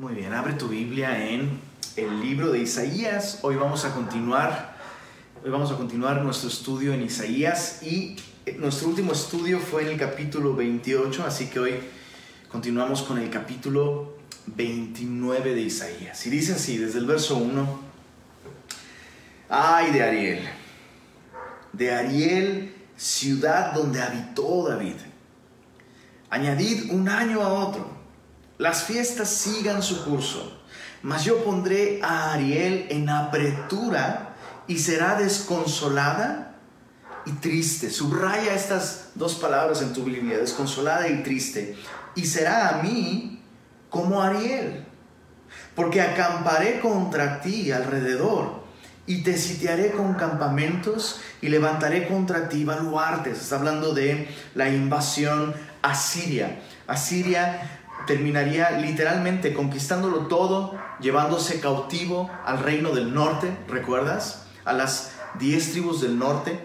Muy bien, abre tu Biblia en el libro de Isaías. Hoy vamos a continuar, hoy vamos a continuar nuestro estudio en Isaías y nuestro último estudio fue en el capítulo 28, así que hoy continuamos con el capítulo 29 de Isaías. Y dice así, desde el verso 1, ay de Ariel, de Ariel, ciudad donde habitó David. Añadid un año a otro las fiestas sigan su curso, mas yo pondré a Ariel en apretura y será desconsolada y triste. Subraya estas dos palabras en tu Biblia, desconsolada y triste. Y será a mí como Ariel, porque acamparé contra ti alrededor y te sitiaré con campamentos y levantaré contra ti baluartes. Está hablando de la invasión asiria. Asiria terminaría literalmente conquistándolo todo, llevándose cautivo al reino del norte, ¿recuerdas? A las diez tribus del norte.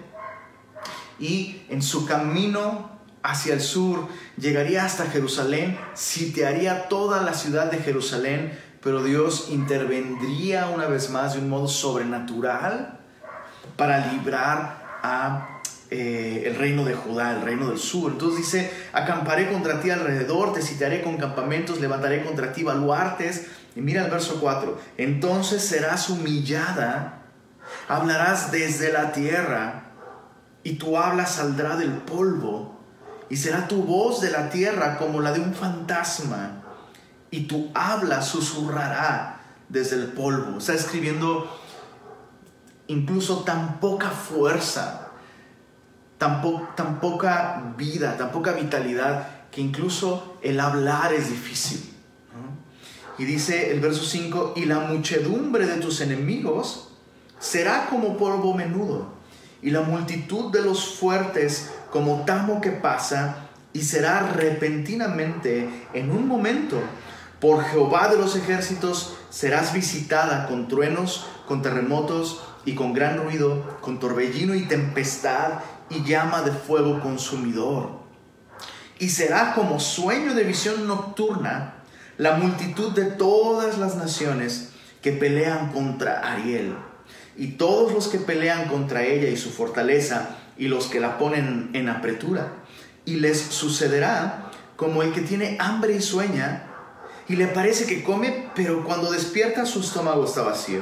Y en su camino hacia el sur llegaría hasta Jerusalén, sitiaría toda la ciudad de Jerusalén, pero Dios intervendría una vez más de un modo sobrenatural para librar a eh, el reino de Judá, el reino del sur. Entonces dice, acamparé contra ti alrededor, te citaré con campamentos, levantaré contra ti baluartes. Y mira el verso 4, entonces serás humillada, hablarás desde la tierra, y tu habla saldrá del polvo, y será tu voz de la tierra como la de un fantasma, y tu habla susurrará desde el polvo. Está escribiendo incluso tan poca fuerza tan, poca vida, tan poca vitalidad, que incluso el hablar es difícil. Y dice el verso 5, y la muchedumbre de tus enemigos será como polvo menudo, y la multitud de los fuertes como tamo que pasa, y será repentinamente en un momento. Por Jehová de los ejércitos serás visitada con truenos, con terremotos y con gran ruido, con torbellino y tempestad y llama de fuego consumidor. Y será como sueño de visión nocturna la multitud de todas las naciones que pelean contra Ariel. Y todos los que pelean contra ella y su fortaleza y los que la ponen en apretura. Y les sucederá como el que tiene hambre y sueña y le parece que come, pero cuando despierta su estómago está vacío.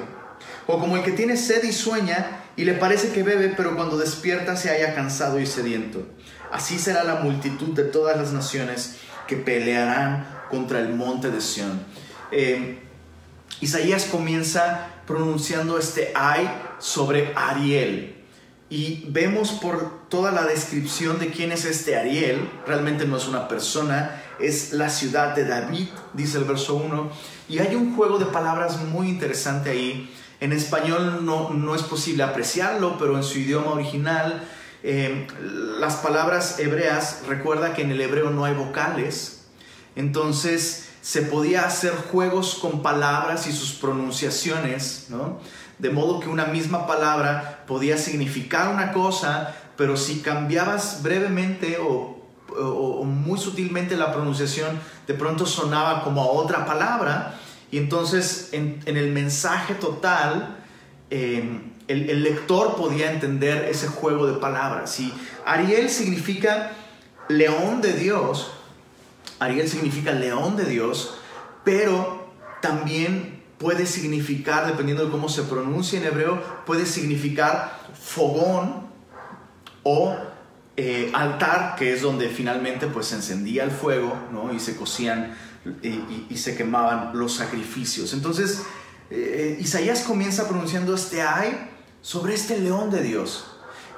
O como el que tiene sed y sueña y le parece que bebe, pero cuando despierta se haya cansado y sediento. Así será la multitud de todas las naciones que pelearán contra el monte de Sión. Eh, Isaías comienza pronunciando este ay sobre Ariel. Y vemos por toda la descripción de quién es este Ariel, realmente no es una persona, es la ciudad de David, dice el verso 1. Y hay un juego de palabras muy interesante ahí en español no, no es posible apreciarlo, pero en su idioma original, eh, las palabras hebreas, recuerda que en el hebreo no hay vocales, entonces se podía hacer juegos con palabras y sus pronunciaciones, ¿no? De modo que una misma palabra podía significar una cosa, pero si cambiabas brevemente o, muy sutilmente la pronunciación, de pronto sonaba como a otra palabra y entonces en, el mensaje total, em, el, lector podía entender ese juego de palabras. Y Ariel significa león de Dios, Ariel significa león de Dios, pero también puede significar, dependiendo de cómo se pronuncia en hebreo, puede significar fogón o eh, altar, que es donde finalmente pues se encendía el fuego ¿no? y se cocían y, se quemaban los sacrificios. Entonces, eh, Isaías comienza pronunciando este ay sobre este león de Dios.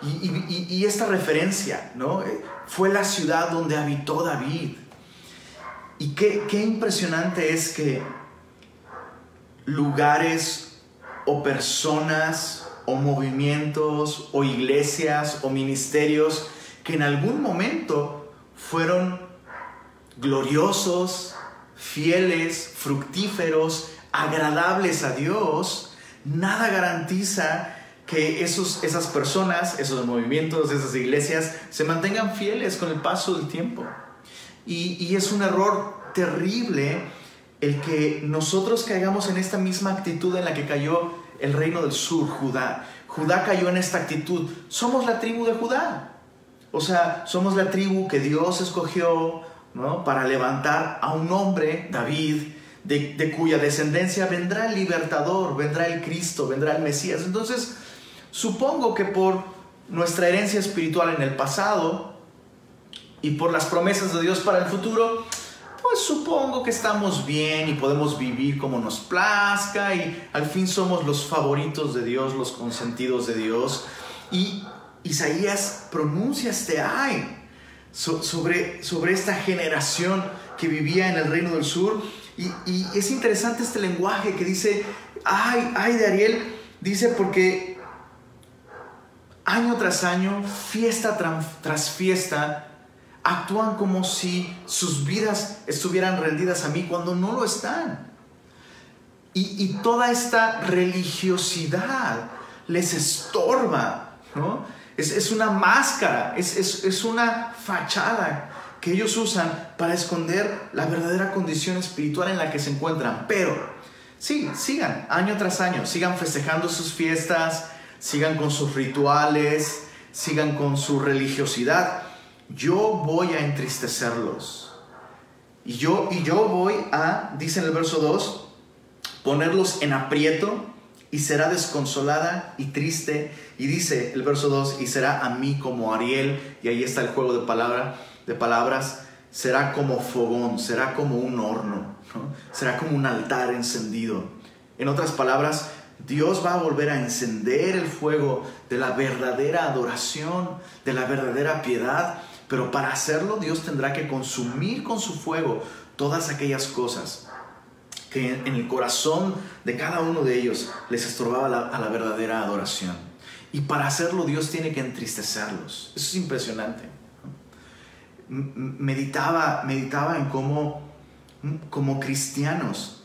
Y, esta referencia, ¿no? Eh, fue la ciudad donde habitó David. Y qué, qué impresionante es que lugares o personas o movimientos o iglesias o ministerios que en algún momento fueron gloriosos, fieles, fructíferos, agradables a Dios, nada garantiza que esos, esas personas, esos movimientos, esas iglesias se mantengan fieles con el paso del tiempo. Y, es un error terrible el que nosotros caigamos en esta misma actitud en la que cayó el reino del sur, Judá. Judá cayó en esta actitud. Somos la tribu de Judá. O sea, somos la tribu que Dios escogió ¿no? para levantar a un hombre, David, de, de, cuya descendencia vendrá el libertador, vendrá el Cristo, vendrá el Mesías. Entonces, supongo que por nuestra herencia espiritual en el pasado y por las promesas de Dios para el futuro, pues supongo que estamos bien y podemos vivir como nos plazca y al fin somos los favoritos de Dios, los consentidos de Dios. Y Isaías pronuncia este ay sobre, sobre esta generación que vivía en el reino del sur. Y, y, es interesante este lenguaje que dice, ay, ay de Ariel, dice porque año tras año, fiesta tras fiesta, actúan como si sus vidas estuvieran rendidas a mí cuando no lo están. Y, toda esta religiosidad les estorba, ¿no? Es, una máscara, es, es una fachada que ellos usan para esconder la verdadera condición espiritual en la que se encuentran. Pero, sí, sigan año tras año, sigan festejando sus fiestas, sigan con sus rituales, sigan con su religiosidad, yo voy a entristecerlos. Y yo, y yo voy a, dice en el verso 2, ponerlos en aprieto y será desconsolada y triste. Y dice el verso 2, y será a mí como Ariel, y ahí está el juego de, palabra, de palabras, será como fogón, será como un horno, será como un altar encendido. En otras palabras, Dios va a volver a encender el fuego de la verdadera adoración, de la verdadera piedad pero para hacerlo Dios tendrá que consumir con su fuego todas aquellas cosas que en el corazón de cada uno de ellos les estorbaba a la verdadera adoración. Y para hacerlo Dios tiene que entristecerlos. Eso es impresionante. Meditaba, meditaba en cómo como cristianos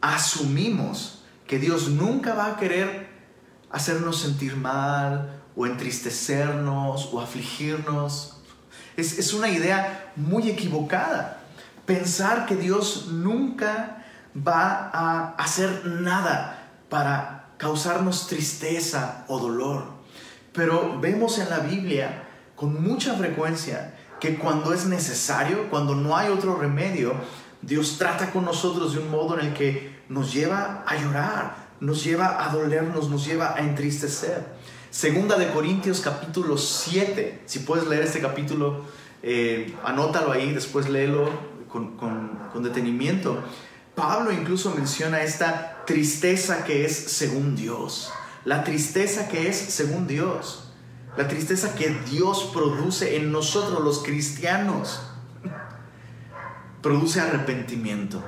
asumimos que Dios nunca va a querer hacernos sentir mal o entristecernos o afligirnos es, una idea muy equivocada. Pensar que Dios nunca va a hacer nada para causarnos tristeza o dolor. Pero vemos en la Biblia con mucha frecuencia que cuando es necesario, cuando no hay otro remedio, Dios trata con nosotros de un modo en el que nos lleva a llorar, nos lleva a dolernos, nos lleva a entristecer. Segunda de Corintios capítulo 7, si puedes leer este capítulo, eh, anótalo ahí, después léelo con, con detenimiento. Pablo incluso menciona esta tristeza que es según Dios, la tristeza que es según Dios, la tristeza que Dios produce en nosotros los cristianos, produce arrepentimiento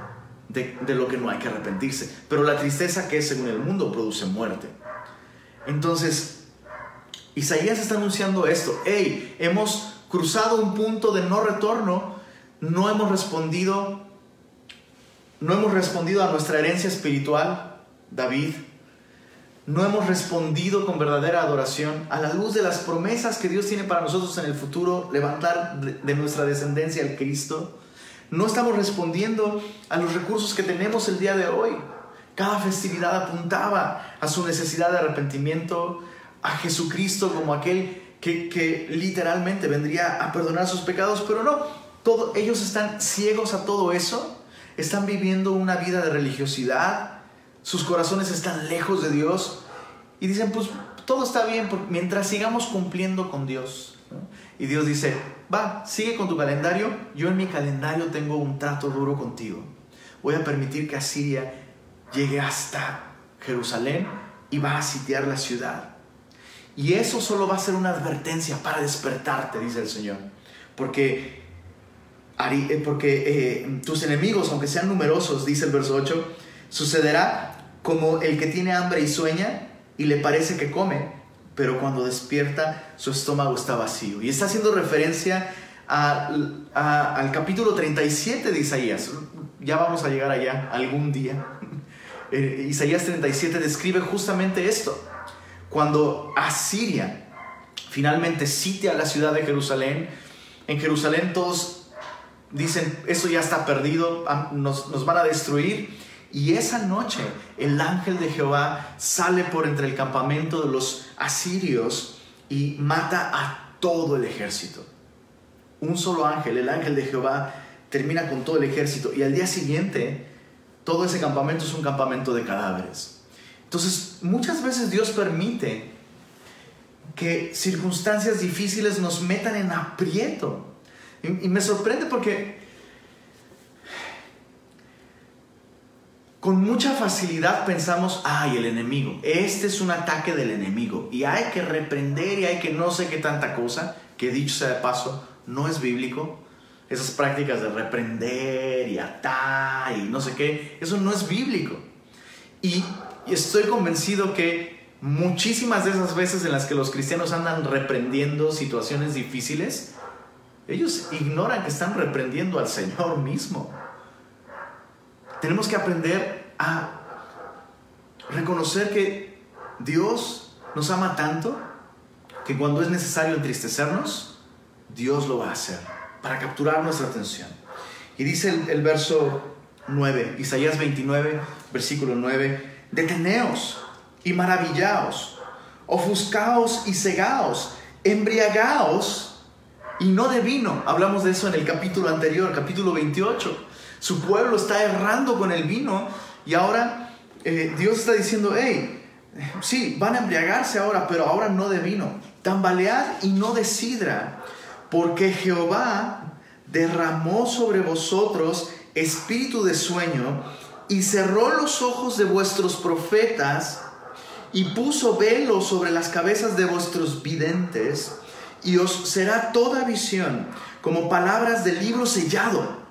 de, lo que no hay que arrepentirse, pero la tristeza que es según el mundo produce muerte. Entonces, Isaías está anunciando esto. Hey, hemos cruzado un punto de no retorno. No hemos respondido. No hemos respondido a nuestra herencia espiritual, David. No hemos respondido con verdadera adoración a la luz de las promesas que Dios tiene para nosotros en el futuro, levantar de nuestra descendencia al Cristo. No estamos respondiendo a los recursos que tenemos el día de hoy. Cada festividad apuntaba a su necesidad de arrepentimiento, a Jesucristo como aquel que, literalmente vendría a perdonar sus pecados, pero no, todo, ellos están ciegos a todo eso, están viviendo una vida de religiosidad, sus corazones están lejos de Dios y dicen, pues todo está bien mientras sigamos cumpliendo con Dios. Y Dios dice, va, sigue con tu calendario, yo en mi calendario tengo un trato duro contigo. Voy a permitir que Asiria llegue hasta Jerusalén y va a sitiar la ciudad. Y eso solo va a ser una advertencia para despertarte, dice el Señor. Porque, porque eh, tus enemigos, aunque sean numerosos, dice el verso 8, sucederá como el que tiene hambre y sueña y le parece que come, pero cuando despierta su estómago está vacío. Y está haciendo referencia al capítulo 37 de Isaías. Ya vamos a llegar allá algún día. Eh, Isaías 37 describe justamente esto cuando Asiria finalmente sitia la ciudad de Jerusalén, en Jerusalén todos dicen, eso ya está perdido, nos, nos van a destruir. Y esa noche el ángel de Jehová sale por entre el campamento de los asirios y mata a todo el ejército. Un solo ángel, el ángel de Jehová, termina con todo el ejército y al día siguiente todo ese campamento es un campamento de cadáveres. Entonces, muchas veces Dios permite que circunstancias difíciles nos metan en aprieto. Y, me sorprende porque con mucha facilidad pensamos, ay, el enemigo, este es un ataque del enemigo y hay que reprender y hay que no sé qué tanta cosa, que dicho sea de paso, no es bíblico. Esas prácticas de reprender y atar y no sé qué, eso no es bíblico. Y, estoy convencido que muchísimas de esas veces en las que los cristianos andan reprendiendo situaciones difíciles, ellos ignoran que están reprendiendo al Señor mismo. Tenemos que aprender a reconocer que Dios nos ama tanto que cuando es necesario entristecernos, Dios lo va a hacer para capturar nuestra atención. Y dice el, verso 9, Isaías 29, versículo 9, deteneos y maravillaos, ofuscaos y cegaos, embriagaos y no de vino. Hablamos de eso en el capítulo anterior, capítulo 28. Su pueblo está errando con el vino y ahora eh, Dios está diciendo, hey, sí, van a embriagarse ahora, pero ahora no de vino. Tambalead y no de sidra, porque Jehová derramó sobre vosotros espíritu de sueño y cerró los ojos de vuestros profetas y puso velo sobre las cabezas de vuestros videntes y os será toda visión como palabras del libro sellado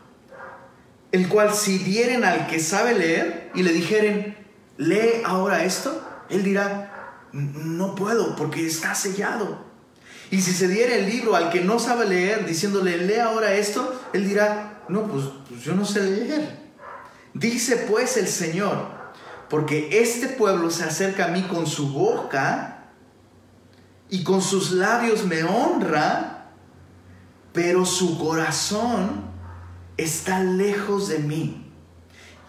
el cual si dieren al que sabe leer y le dijeren, lee ahora esto, él dirá, no puedo porque está sellado. Y si se diera el libro al que no sabe leer, diciéndole, lee ahora esto, él dirá, no, pues, pues yo no sé leer. Dice pues el Señor, porque este pueblo se acerca a mí con su boca y con sus labios me honra, pero su corazón está lejos de mí.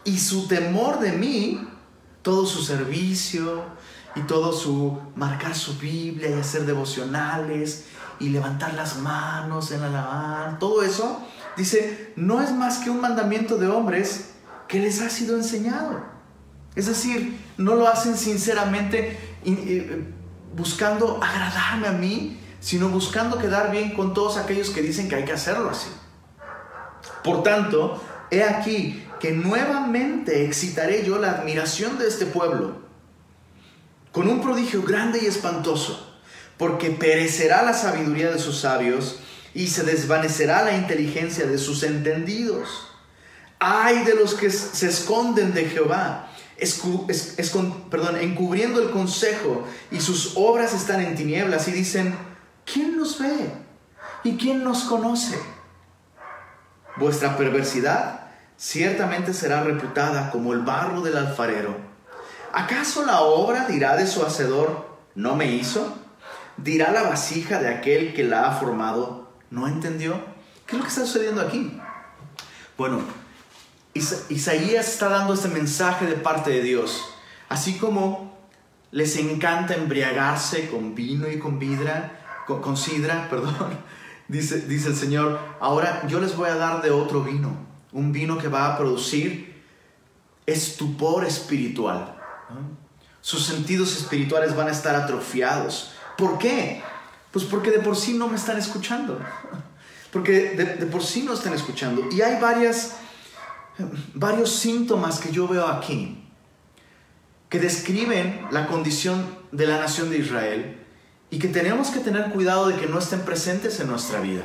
Y su temor de mí, todo su servicio y todo su marcar su Biblia y hacer devocionales y levantar las manos en alabar, todo eso, dice, no es más que un mandamiento de hombres que les ha sido enseñado. Es decir, no lo hacen sinceramente buscando agradarme a mí, sino buscando quedar bien con todos aquellos que dicen que hay que hacerlo así. Por tanto, he aquí que nuevamente excitaré yo la admiración de este pueblo con un prodigio grande y espantoso, porque perecerá la sabiduría de sus sabios y se desvanecerá la inteligencia de sus entendidos. Ay de los que se esconden de Jehová, perdón, encubriendo el consejo y sus obras están en tinieblas y dicen, ¿quién nos ve? ¿Y quién nos conoce? Vuestra perversidad ciertamente será reputada como el barro del alfarero. ¿Acaso la obra dirá de su hacedor, no me hizo? ¿Dirá la vasija de aquel que la ha formado, no entendió? ¿Qué es lo que está sucediendo aquí? Bueno, Isaías está dando este mensaje de parte de Dios. Así como les encanta embriagarse con vino y con vidra, con, con sidra, perdón, Dice, dice el Señor, ahora yo les voy a dar de otro vino, un vino que va a producir estupor espiritual. Sus sentidos espirituales van a estar atrofiados. ¿Por qué? Pues porque de por sí no me están escuchando. Porque de, de por sí no están escuchando. Y hay varias, varios síntomas que yo veo aquí que describen la condición de la nación de Israel y que tenemos que tener cuidado de que no estén presentes en nuestra vida.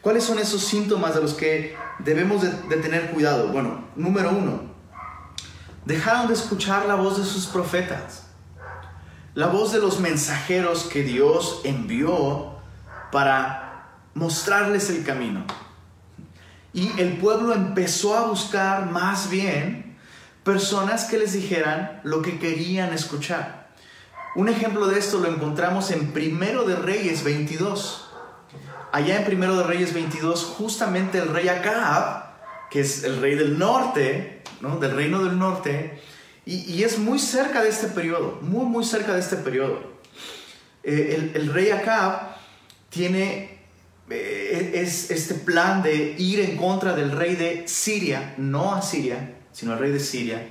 ¿Cuáles son esos síntomas de los que debemos de, tener cuidado? Bueno, número uno, dejaron de escuchar la voz de sus profetas, la voz de los mensajeros que Dios envió para mostrarles el camino. Y el pueblo empezó a buscar más bien personas que les dijeran lo que querían escuchar. Un ejemplo de esto lo encontramos en Primero de Reyes 22. allá en Primero de Reyes 22, justamente el rey Acab, que es el rey del norte, ¿no? del reino del norte, y, es muy cerca de este periodo, muy, muy cerca de este periodo. Eh, el, rey Acab tiene es este plan de ir en contra del rey de Siria, no a Siria, sino al rey de Siria,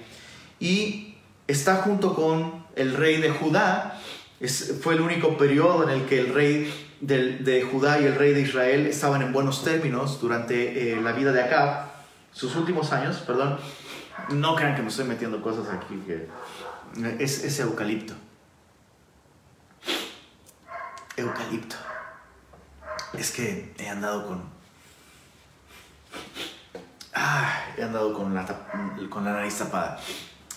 y está junto con el rey de Judá, fue el único periodo en el que el rey de, Judá y el rey de Israel estaban en buenos términos durante eh, la vida de Acab, sus últimos años, perdón. No crean que me estoy metiendo cosas aquí, que es, es eucalipto. Eucalipto. Es que he andado con... Ah, he andado con la, con la nariz tapada.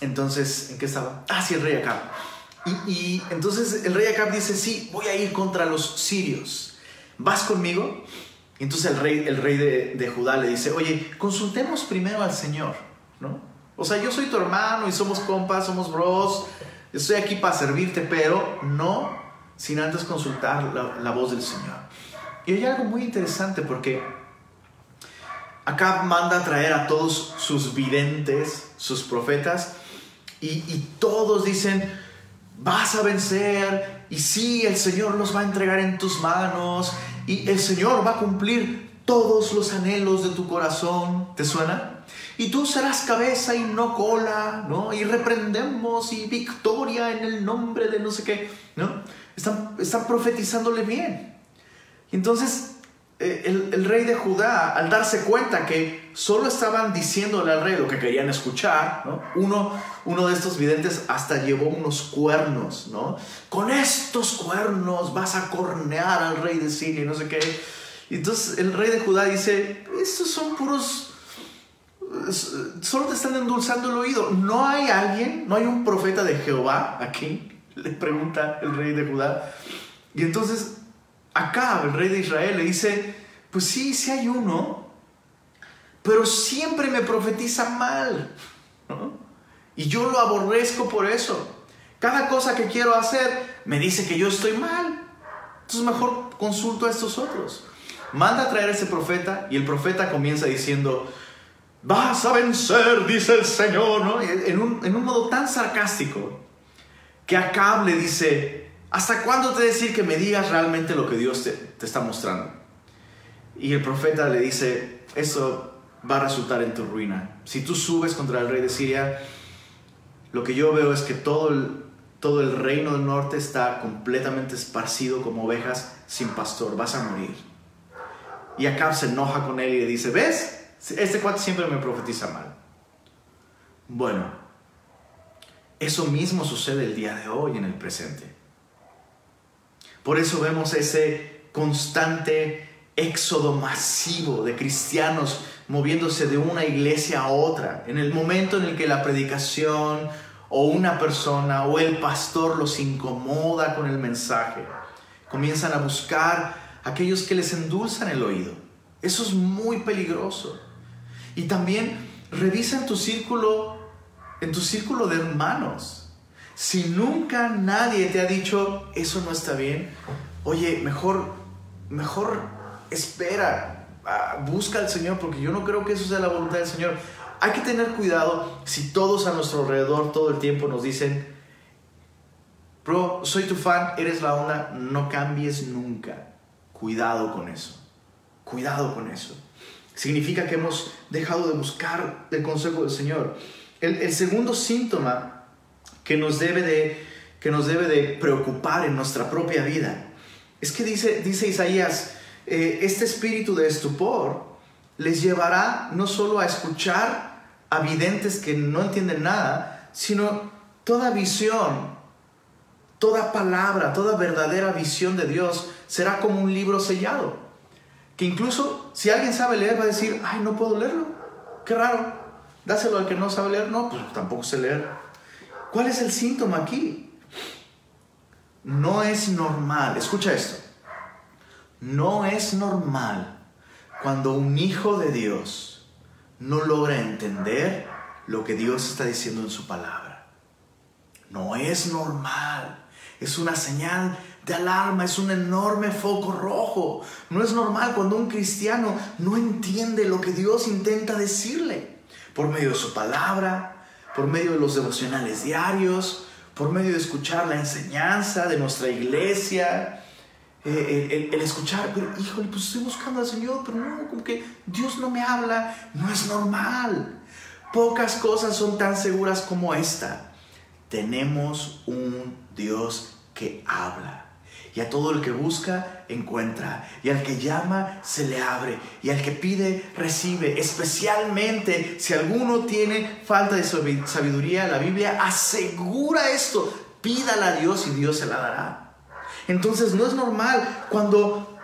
Entonces, ¿en qué estaba? Ah, sí, el rey Acab. Y, entonces el rey Acab dice, sí, voy a ir contra los sirios. ¿Vas conmigo? Y entonces el rey, el rey de, Judá le dice, oye, consultemos primero al Señor, ¿no? O sea, yo soy tu hermano y somos compas, somos bros, estoy aquí para servirte, pero no sin antes consultar la, voz del Señor. Y hay algo muy interesante porque Acab manda a traer a todos sus videntes, sus profetas, y, y todos dicen, vas a vencer y sí, el Señor los va a entregar en tus manos y el Señor va a cumplir todos los anhelos de tu corazón. ¿Te suena? Y tú serás cabeza y no cola, ¿no? Y reprendemos y victoria en el nombre de no sé qué, ¿no? Están, están profetizándole bien. Y entonces eh, el, rey de Judá, al darse cuenta que solo estaban diciéndole al rey lo que querían escuchar, uno, uno de estos videntes hasta llevó unos cuernos, ¿no? Con estos cuernos vas a cornear al rey de Siria y no sé qué. Y entonces el rey de Judá dice, estos son puros, solo te están endulzando el oído. ¿No hay alguien, no hay un profeta de Jehová aquí? Le pregunta el rey de Judá. Y entonces Acá el rey de Israel, le dice, pues sí, sí hay uno, pero siempre me profetiza mal. Y yo lo aborrezco por eso. Cada cosa que quiero hacer me dice que yo estoy mal. Entonces mejor consulto a estos otros. Manda a traer a ese profeta y el profeta comienza diciendo, vas a vencer, dice el Señor, ¿no? en, un, en un modo tan sarcástico que Acab le dice, ¿Hasta cuándo te decir que me digas realmente lo que Dios te, está mostrando? Y el profeta le dice, eso va a resultar en tu ruina. Si tú subes contra el rey de Siria, lo que yo veo es que todo el, todo el reino del norte está completamente esparcido como ovejas sin pastor. Vas a morir. Y Acab se enoja con él y le dice, ¿ves? Este cuate siempre me profetiza mal. Bueno, eso mismo sucede el día de hoy en el presente. Por eso vemos ese constante éxodo masivo de cristianos moviéndose de una iglesia a otra. En el momento en el que la predicación o una persona o el pastor los incomoda con el mensaje, comienzan a buscar aquellos que les endulzan el oído. Eso es muy peligroso. Y también revisa en tu círculo, en tu círculo de hermanos. Si nunca nadie te ha dicho, eso no está bien, oye, mejor, mejor espera, ah, busca al Señor, porque yo no creo que eso sea la voluntad del Señor. Hay que tener cuidado si todos a nuestro alrededor todo el tiempo nos dicen, bro, soy tu fan, eres la onda, no cambies nunca. Cuidado con eso. Cuidado con eso. Significa que hemos dejado de buscar el consejo del Señor. El, el segundo síntoma que nos debe de, que nos debe de preocupar en nuestra propia vida. Es que dice, dice Isaías, eh, este espíritu de estupor les llevará no solo a escuchar a videntes que no entienden nada, sino toda visión, toda palabra, toda verdadera visión de Dios será como un libro sellado. Que incluso si alguien sabe leer va a decir, ay, no puedo leerlo. Qué raro. Dáselo al que no sabe leer. No, pues tampoco sé leer. ¿Cuál es el síntoma aquí? No es normal, escucha esto, no es normal cuando un hijo de Dios no logra entender lo que Dios está diciendo en su palabra. No es normal, es una señal de alarma, es un enorme foco rojo. No es normal cuando un cristiano no entiende lo que Dios intenta decirle por medio de su palabra, por medio de los devocionales diarios, por medio de escuchar la enseñanza de nuestra iglesia, eh, el, escuchar, pero híjole, pues estoy buscando al Señor, pero no, como que Dios no me habla, no es normal. Pocas cosas son tan seguras como esta. Tenemos un Dios que habla. Y a todo el que busca, encuentra. Y al que llama, se le abre. Y al que pide, recibe. Especialmente si alguno tiene falta de sabiduría, la Biblia asegura esto. Pídala a Dios y Dios se la dará. Entonces no es normal cuando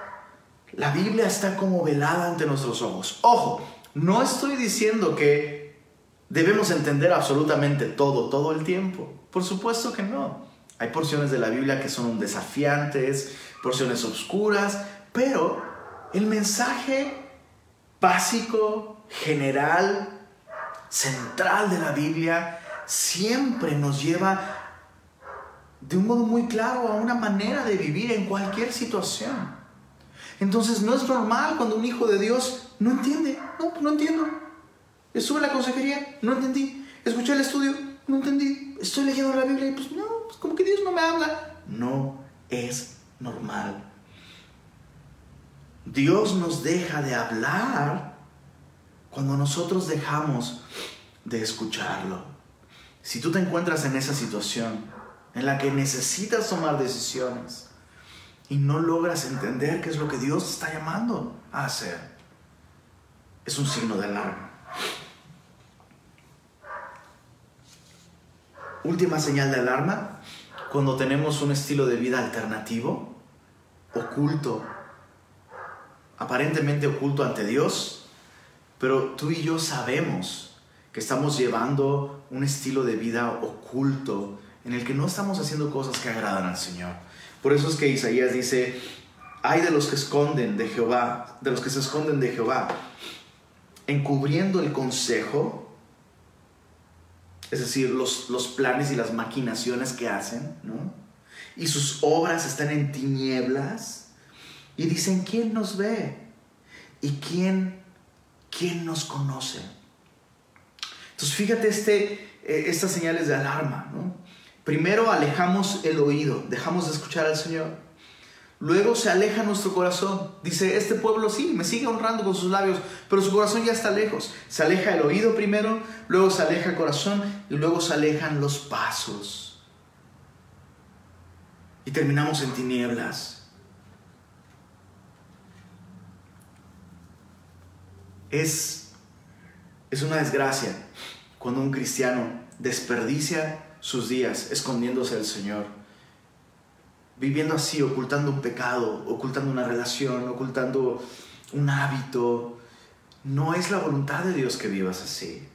la Biblia está como velada ante nuestros ojos. Ojo, no estoy diciendo que debemos entender absolutamente todo, todo el tiempo. Por supuesto que no. Hay porciones de la Biblia que son desafiantes, porciones oscuras, pero el mensaje básico, general, central de la Biblia siempre nos lleva de un modo muy claro a una manera de vivir en cualquier situación. Entonces no es normal cuando un hijo de Dios no entiende. No, no entiendo. Estuve en la consejería, no entendí. Escuché el estudio, no entendí. Estoy leyendo la Biblia y pues no, pues como que Dios no me habla. No es normal. Dios nos deja de hablar cuando nosotros dejamos de escucharlo. Si tú te encuentras en esa situación, en la que necesitas tomar decisiones y no logras entender qué es lo que Dios está llamando a hacer, es un signo de alarma. Última señal de alarma, cuando tenemos un estilo de vida alternativo, oculto, aparentemente oculto ante Dios, pero tú y yo sabemos que estamos llevando un estilo de vida oculto en el que no estamos haciendo cosas que agradan al Señor. Por eso es que Isaías dice, hay de los que esconden de Jehová, de los que se esconden de Jehová, encubriendo el consejo, es decir, los, los planes y las maquinaciones que hacen, ¿no? Y sus obras están en tinieblas. Y dicen, ¿quién nos ve? ¿Y quién, quién nos conoce? Entonces fíjate este, eh, estas señales de alarma, ¿no? Primero alejamos el oído, dejamos de escuchar al Señor. Luego se aleja nuestro corazón. Dice, este pueblo sí, me sigue honrando con sus labios, pero su corazón ya está lejos. Se aleja el oído primero, luego se aleja el corazón y luego se alejan los pasos. Y terminamos en tinieblas. Es, es una desgracia cuando un cristiano desperdicia sus días escondiéndose del Señor, viviendo así, ocultando un pecado, ocultando una relación, ocultando un hábito. No es la voluntad de Dios que vivas así.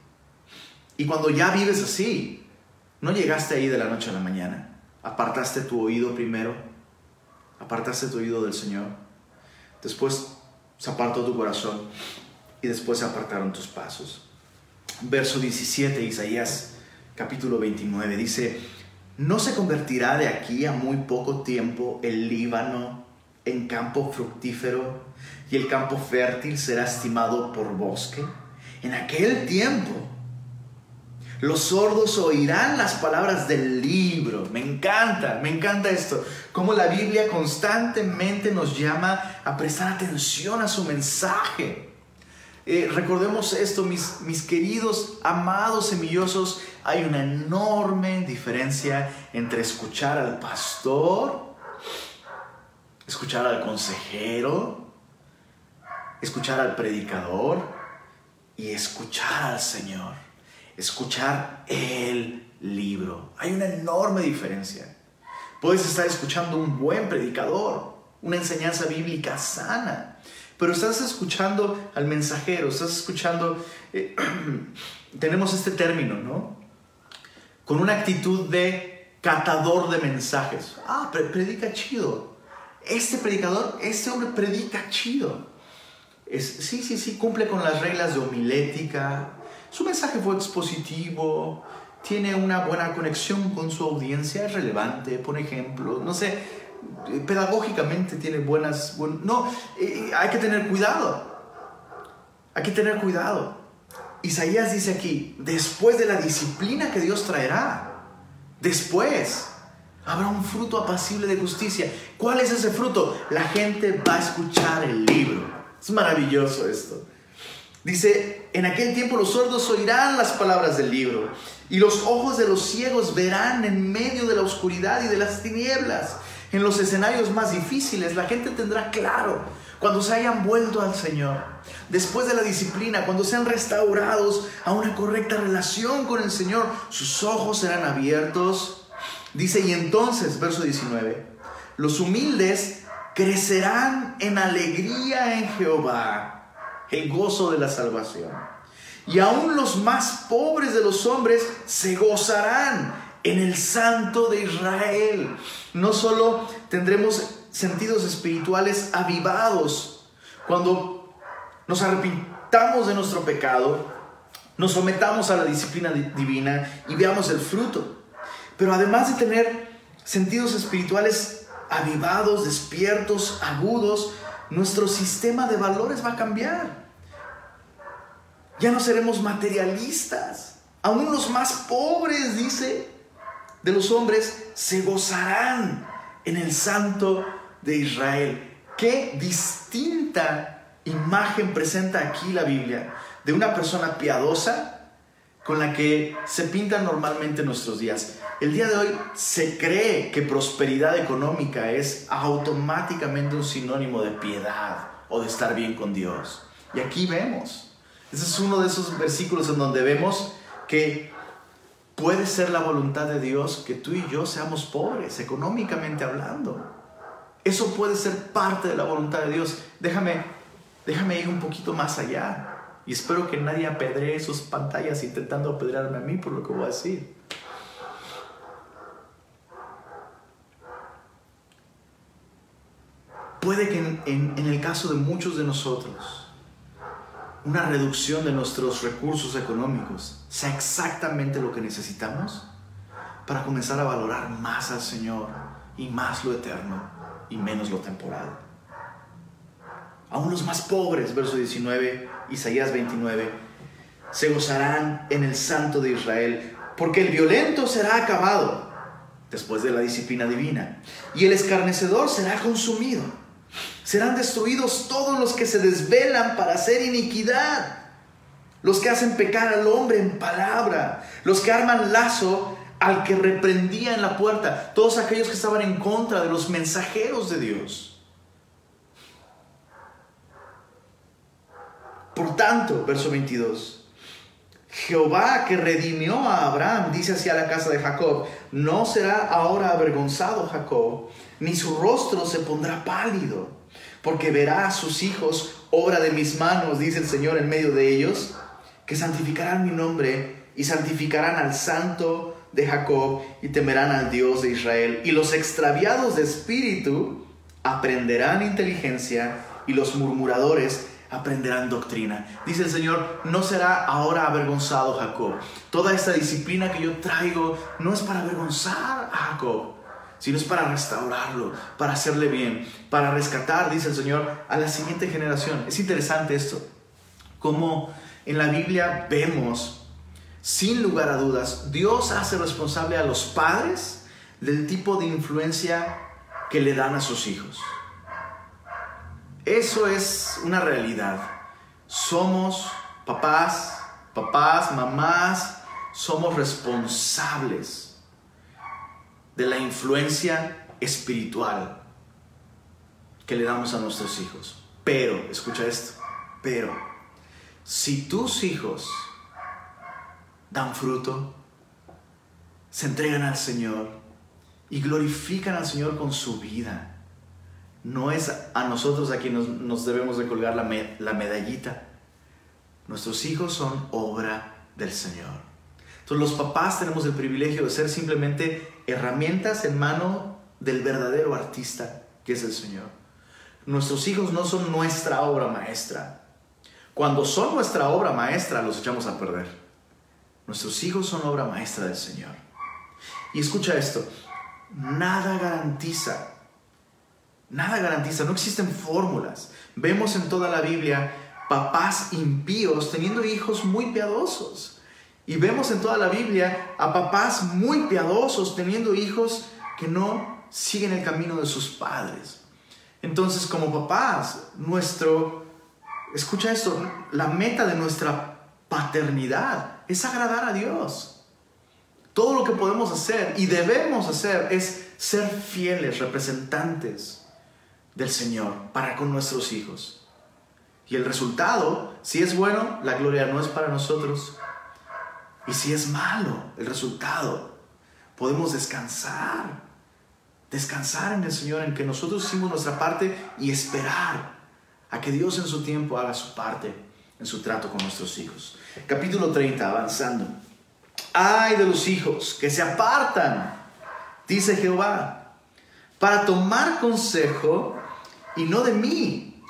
Y cuando ya vives así, no llegaste ahí de la noche a la mañana. Apartaste tu oído primero, apartaste tu oído del Señor. Después se apartó tu corazón y después se apartaron tus pasos. Verso 17, Isaías capítulo 29. Dice, ¿no se convertirá de aquí a muy poco tiempo el Líbano en campo fructífero y el campo fértil será estimado por bosque? En aquel tiempo los sordos oirán las palabras del libro. Me encanta, me encanta esto. Como la Biblia constantemente nos llama a prestar atención a su mensaje. Eh, recordemos esto, mis, mis queridos, amados semillosos, hay una enorme diferencia entre escuchar al pastor, escuchar al consejero, escuchar al predicador y escuchar al Señor, escuchar el libro. Hay una enorme diferencia. Puedes estar escuchando un buen predicador, una enseñanza bíblica sana, pero estás escuchando al mensajero, estás escuchando, eh, tenemos este término, ¿no? Con una actitud de catador de mensajes. Ah, predica chido. Este predicador, este hombre predica chido. Es, sí, sí, sí, cumple con las reglas de homilética. Su mensaje fue expositivo, tiene una buena conexión con su audiencia, es relevante, por ejemplo. No sé, eh, pedagógicamente tiene buenas... no, eh, hay que tener cuidado. Hay que tener cuidado. Isaías dice aquí, después de la disciplina que Dios traerá, después habrá un fruto apacible de justicia. ¿Cuál es ese fruto? La gente va a escuchar el libro. Es maravilloso esto. Dice, en aquel tiempo los sordos oirán las palabras del libro y los ojos de los ciegos verán en medio de la oscuridad y de las tinieblas. En los escenarios más difíciles la gente tendrá claro cuando se hayan vuelto al Señor, después de la disciplina, cuando sean restaurados a una correcta relación con el Señor, sus ojos serán abiertos. Dice, y entonces, verso 19, los humildes crecerán en alegría en Jehová, el gozo de la salvación. Y aún los más pobres de los hombres se gozarán en el Santo de Israel. No solo tendremos sentidos espirituales avivados cuando nos arrepintamos de nuestro pecado, nos sometamos a la disciplina divina y veamos el fruto. Pero además de tener sentidos espirituales avivados, despiertos, agudos, nuestro sistema de valores va a cambiar. Ya no seremos materialistas. Aún los más pobres, dice, de los hombres, se gozarán en el santo de Israel. Qué distinta imagen presenta aquí la Biblia de una persona piadosa con la que se pintan normalmente nuestros días. El día de hoy se cree que prosperidad económica es automáticamente un sinónimo de piedad o de estar bien con Dios. Y aquí vemos, ese es uno de esos versículos en donde vemos que puede ser la voluntad de Dios que tú y yo seamos pobres, económicamente hablando. Eso puede ser parte de la voluntad de Dios. Déjame, déjame ir un poquito más allá. Y espero que nadie apedree sus pantallas intentando apedrearme a mí por lo que voy a decir. Puede que en, en el caso de muchos de nosotros, una reducción de nuestros recursos económicos sea exactamente lo que necesitamos para comenzar a valorar más al Señor y más lo eterno y menos lo temporal. Aún los más pobres, verso 19, Isaías 29, se gozarán en el Santo de Israel, porque el violento será acabado después de la disciplina divina, y el escarnecedor será consumido. Serán destruidos todos los que se desvelan para hacer iniquidad, los que hacen pecar al hombre en palabra, los que arman lazo al que reprendía en la puerta, todos aquellos que estaban en contra de los mensajeros de Dios. Por tanto, verso 22, Jehová que redimió a Abraham, dice hacia la casa de Jacob, no será ahora avergonzado Jacob, ni su rostro se pondrá pálido, porque verá a sus hijos, obra de mis manos, dice el Señor en medio de ellos, que santificarán mi nombre y santificarán al santo de Jacob y temerán al Dios de Israel. Y los extraviados de espíritu aprenderán inteligencia y los murmuradores aprenderán doctrina. Dice el Señor, no será ahora avergonzado Jacob. Toda esta disciplina que yo traigo no es para avergonzar a Jacob, sino es para restaurarlo, para hacerle bien, para rescatar, dice el Señor, a la siguiente generación. Es interesante esto, como en la Biblia vemos sin lugar a dudas, Dios hace responsable a los padres del tipo de influencia que le dan a sus hijos. Eso es una realidad. Somos papás, papás, mamás, somos responsables de la influencia espiritual que le damos a nuestros hijos. Pero, escucha esto, pero si tus hijos dan fruto, se entregan al Señor y glorifican al Señor con su vida. No es a nosotros a quien nos, debemos de colgar la, la medallita. Nuestros hijos son obra del Señor. Los papás tenemos el privilegio de ser simplemente herramientas en mano del verdadero artista que es el Señor. Nuestros hijos no son nuestra obra maestra. Cuando son nuestra obra maestra los echamos a perder. Nuestros hijos son obra maestra del Señor. Y escucha esto, nada garantiza Nada garantiza, no existen fórmulas. Vemos en toda la Biblia papás impíos teniendo hijos muy piadosos. Y vemos en toda la Biblia a papás muy piadosos teniendo hijos que no siguen el camino de sus padres. Entonces, como papás, nuestro, escucha esto, la meta de nuestra paternidad es agradar a Dios. Todo lo que podemos hacer y debemos hacer es ser fieles representantes del Señor para con nuestros hijos. Y el resultado, si es bueno, la gloria no es para nosotros. Y si es malo, el resultado, podemos descansar. Descansar en el Señor, en que nosotros hicimos nuestra parte y esperar a que Dios en su tiempo haga su parte en su trato con nuestros hijos. Capítulo 30, avanzando. Ay de los hijos que se apartan, dice Jehová, para tomar consejo y no de mí,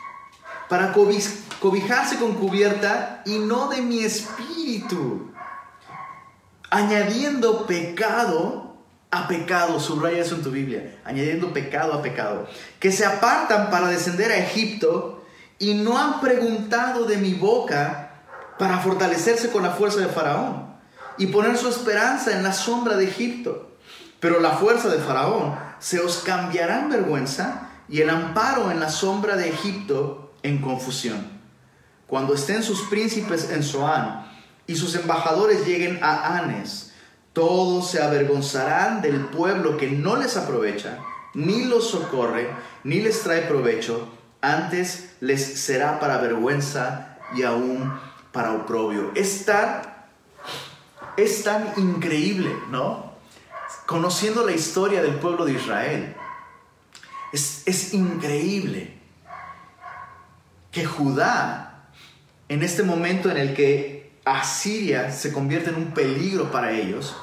para cobijarse con cubierta y no de mi espíritu, añadiendo pecado a pecado, subraya eso en tu Biblia, añadiendo pecado a pecado, que se apartan para descender a Egipto y no han preguntado de mi boca para fortalecerse con la fuerza de Faraón y poner su esperanza en la sombra de Egipto. Pero la fuerza de Faraón se os cambiará en vergüenza y el amparo en la sombra de Egipto en confusión. Cuando estén sus príncipes en Zoán y sus embajadores lleguen a Anes, todos se avergonzarán del pueblo que no les aprovecha, ni los socorre, ni les trae provecho, antes les será para vergüenza y aún para oprobio. Es tan, es tan increíble, ¿no? Conociendo la historia del pueblo de Israel, es, increíble que Judá, en este momento en el que Asiria se convierte en un peligro para ellos,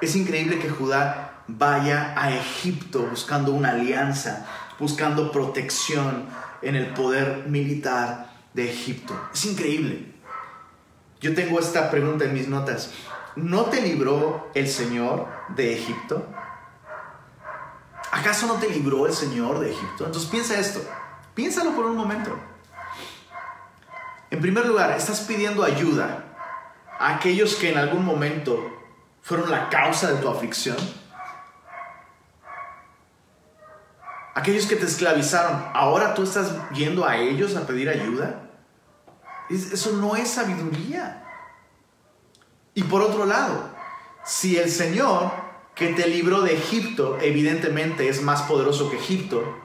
es increíble que Judá vaya a Egipto buscando una alianza, buscando protección en el poder militar de Egipto. Es increíble. Yo tengo esta pregunta en mis notas. ¿No te libró el Señor de Egipto? ¿Acaso no te libró el Señor de Egipto? Entonces piensa esto, piénsalo por un momento. En primer lugar, estás pidiendo ayuda a aquellos que en algún momento fueron la causa de tu aflicción. Aquellos que te esclavizaron, ahora tú estás yendo a ellos a pedir ayuda. Eso no es sabiduría. Y por otro lado, si el Señor que te libró de Egipto, evidentemente es más poderoso que Egipto,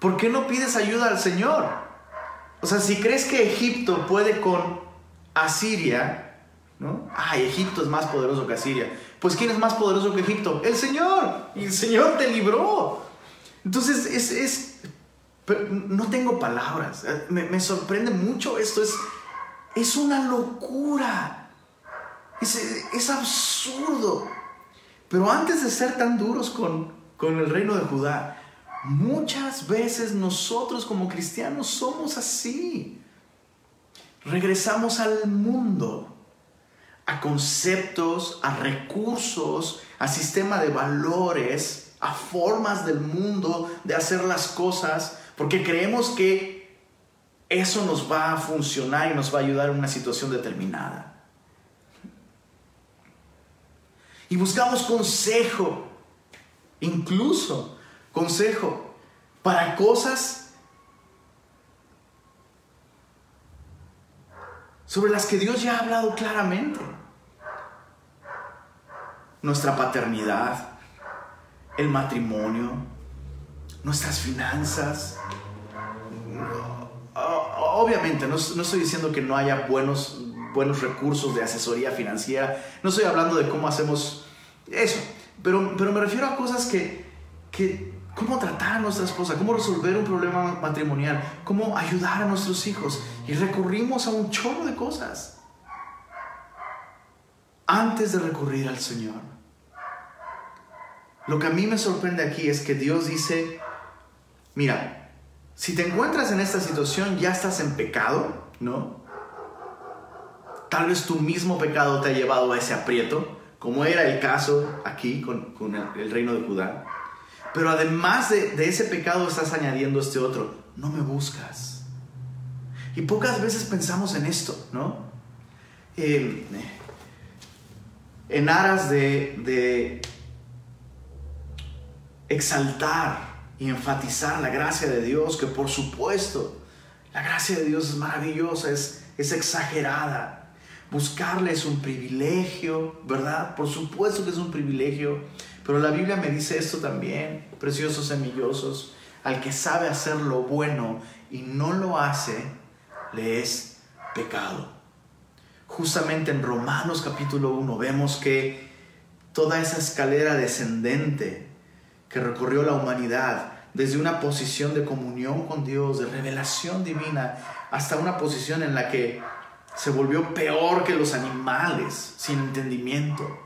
¿por qué no pides ayuda al Señor? O sea, si crees que Egipto puede con Asiria, ¿no? Ay, Egipto es más poderoso que Asiria. Pues ¿quién es más poderoso que Egipto? El Señor. Y el Señor te libró. Entonces, es, es no tengo palabras. Me, me, sorprende mucho esto. Es, es una locura. Es, es absurdo. Pero antes de ser tan duros con, con el reino de Judá, muchas veces nosotros como cristianos somos así. Regresamos al mundo, a conceptos, a recursos, a sistema de valores, a formas del mundo de hacer las cosas, porque creemos que eso nos va a funcionar y nos va a ayudar en una situación determinada. Y buscamos consejo, incluso consejo para cosas sobre las que Dios ya ha hablado claramente. Nuestra paternidad, el matrimonio, nuestras finanzas. Obviamente, no, estoy diciendo que no haya buenos buenos recursos de asesoría financiera. No estoy hablando de cómo hacemos eso, pero, pero me refiero a cosas que, que, cómo tratar a nuestra esposa, cómo resolver un problema matrimonial, cómo ayudar a nuestros hijos. Y recurrimos a un chorro de cosas antes de recurrir al Señor. Lo que a mí me sorprende aquí es que Dios dice, mira, si te encuentras en esta situación ya estás en pecado, ¿no? Tal vez tu mismo pecado te ha llevado a ese aprieto, como era el caso aquí con, el, reino de Judá. Pero además de, ese pecado estás añadiendo este otro. No me buscas. Y pocas veces pensamos en esto, ¿no? En aras de, de exaltar y enfatizar la gracia de Dios, que por supuesto, la gracia de Dios es maravillosa, es, es exagerada. Buscarle es un privilegio, ¿verdad? Por supuesto que es un privilegio, pero la Biblia me dice esto también, preciosos semillosos, al que sabe hacer lo bueno y no lo hace, le es pecado. Justamente en Romanos capítulo 1 vemos que toda esa escalera descendente que recorrió la humanidad desde una posición de comunión con Dios, de revelación divina, hasta una posición en la que se volvió peor que los animales, sin entendimiento.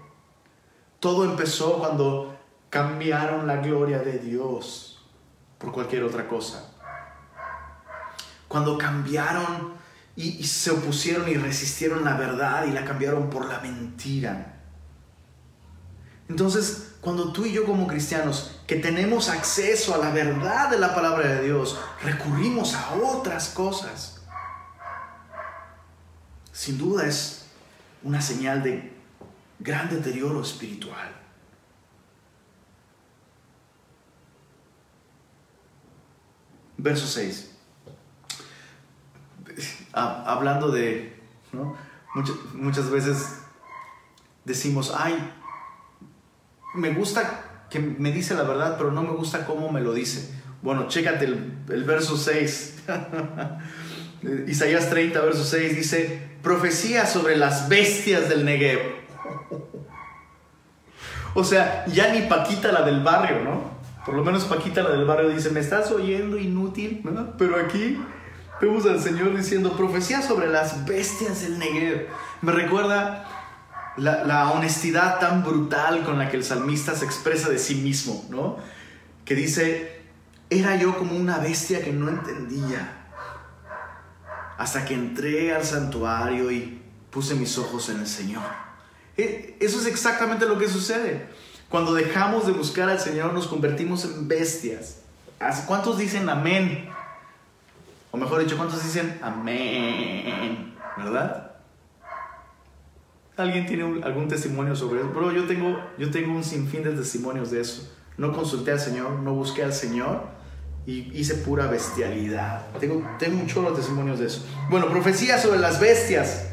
Todo empezó cuando cambiaron la gloria de Dios por cualquier otra cosa. Cuando cambiaron y, se opusieron y resistieron la verdad y la cambiaron por la mentira. Entonces, cuando tú y yo como cristianos, que tenemos acceso a la verdad de la palabra de Dios, recurrimos a otras cosas, sin duda es una señal de gran deterioro espiritual. Verso 6. Ah, hablando de, muchas, veces decimos, ay, me gusta que me dice la verdad, pero no me gusta cómo me lo dice. Bueno, chécate el, verso 6. Isaías 30, verso 6 dice, profecía sobre las bestias del Negev. O sea, ya ni Paquita la del barrio, ¿no? Por lo menos Paquita la del barrio dice, me estás oyendo inútil, ¿no? Pero aquí vemos al Señor diciendo, profecía sobre las bestias del Negev. Me recuerda la, honestidad tan brutal con la que el salmista se expresa de sí mismo, ¿no? Que dice, era yo como una bestia que no entendía, hasta que entré al santuario y puse mis ojos en el Señor. E, eso es exactamente lo que sucede. Cuando dejamos de buscar al Señor nos convertimos en bestias. ¿Cuántos dicen amén? O mejor dicho, ¿cuántos dicen amén? ¿Verdad? ¿Alguien tiene algún testimonio sobre eso? Pero yo tengo, yo tengo un sinfín de testimonios de eso. No consulté al Señor, no busqué al Señor y hice pura bestialidad. Tengo, tengo un chorro testimonios de eso. Bueno, profecía sobre las bestias.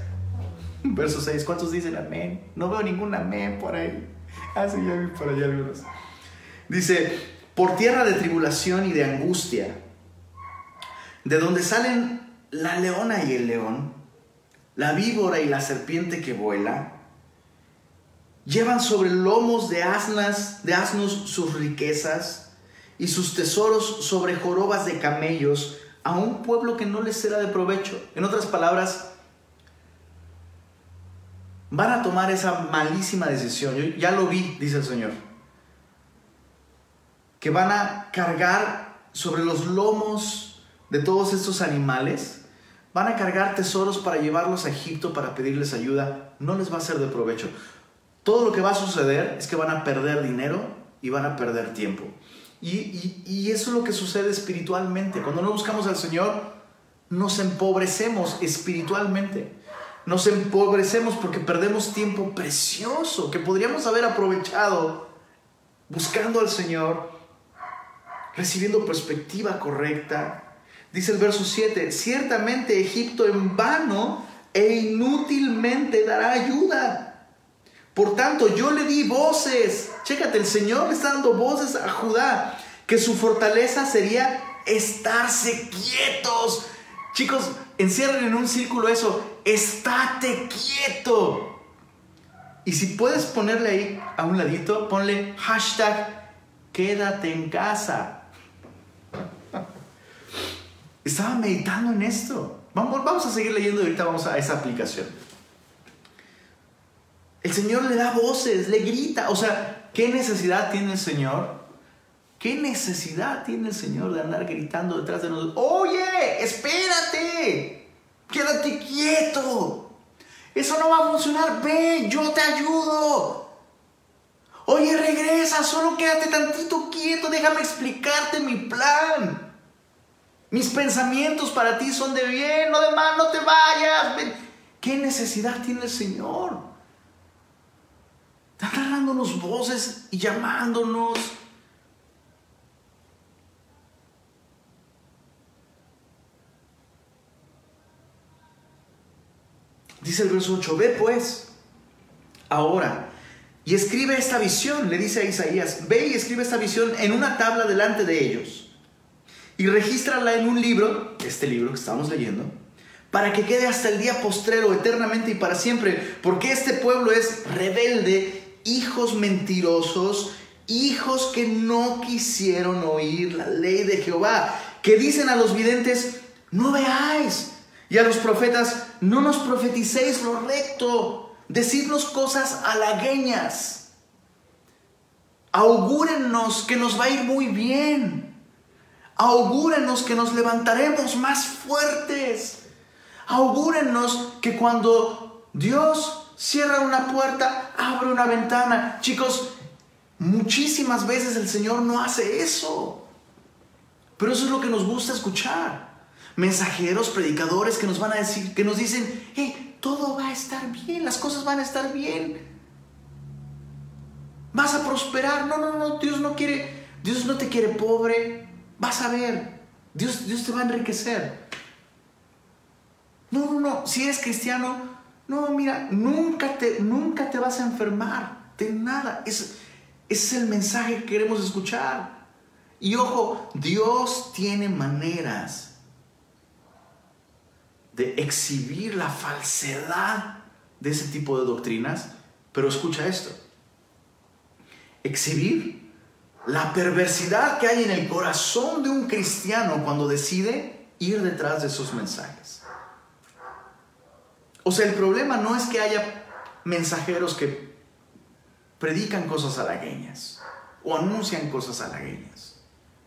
Verso 6. ¿Cuántos dicen amén? No veo ningún amén por ahí. Ah, ya vi por allá algunos. Dice, por tierra de tribulación y de angustia, de donde salen la leona y el león, la víbora y la serpiente que vuela, llevan sobre lomos de asnas, de asnos sus riquezas y sus tesoros sobre jorobas de camellos a un pueblo que no les será de provecho. En otras palabras, van a tomar esa malísima decisión. Yo ya lo vi, dice el Señor. Que van a cargar sobre los lomos de todos estos animales Van a cargar tesoros para llevarlos a Egipto para pedirles ayuda. No les va a ser de provecho. Todo lo que va a suceder es que van a perder dinero y van a perder tiempo. Y, eso es lo que sucede espiritualmente. Cuando no buscamos al Señor, nos empobrecemos espiritualmente. Nos empobrecemos porque perdemos tiempo precioso que podríamos haber aprovechado buscando al Señor, recibiendo perspectiva correcta, Dice el verso 7, ciertamente Egipto en vano e inútilmente dará ayuda. Por tanto, yo le di voces. Chécate, el Señor le está dando voces a Judá, que su fortaleza sería estarse quietos. Chicos, encierren en un círculo eso, estate quieto. Y si puedes ponerle ahí a un ladito, ponle hashtag quédate en casa. Estaba meditando en esto. Vamos, vamos a seguir leyendo y ahorita vamos a esa aplicación. El Señor le da voces, le grita. O sea, ¿qué necesidad tiene el Señor? ¿Qué necesidad tiene el Señor de andar gritando detrás de nosotros? Oye, espérate. Quédate quieto. Eso no va a funcionar. Ve, yo te ayudo. Oye, regresa? Solo quédate tantito quieto, déjame explicarte mi plan. Mis pensamientos para ti son de bien, no de mal, no te vayas. ¿Qué necesidad tiene el Señor? Está dándonos voces y llamándonos. Dice el verso 8, ve pues ahora y escribe esta visión, le dice a Isaías, ve y escribe esta visión en una tabla delante de ellos y regístrala en un libro, este libro que estamos leyendo, para que quede hasta el día postrero, eternamente y para siempre, porque este pueblo es rebelde, hijos mentirosos, hijos que no quisieron oír la ley de Jehová, que dicen a los videntes, no veáis, y a los profetas, no nos profeticéis lo recto, decidnos cosas halagueñas. Augúrennos que nos va a ir muy bien. Augúrenos que nos levantaremos más fuertes. Augúrenos que cuando Dios cierra una puerta, abre una ventana. Chicos, muchísimas veces el Señor no hace eso. Pero eso es lo que nos gusta escuchar mensajeros, predicadores que nos van a decir, que nos dicen, hey, todo va a estar bien, las cosas van a estar bien. Vas a prosperar. No, no, no, Dios no quiere, Dios no te quiere pobre. Vas a ver, Dios, Dios te va a enriquecer. No, no, no, si eres cristiano, no, mira, nunca te, nunca te vas a enfermar de nada. Es, ese es el mensaje que queremos escuchar. Y ojo, Dios tiene maneras de exhibir la falsedad de ese tipo de doctrinas, pero escucha esto, exhibir la perversidad que hay en el corazón de un cristiano cuando decide ir detrás de esos mensajes. O sea, el problema no es que haya mensajeros que predican cosas halagueñas o anuncian cosas halagueñas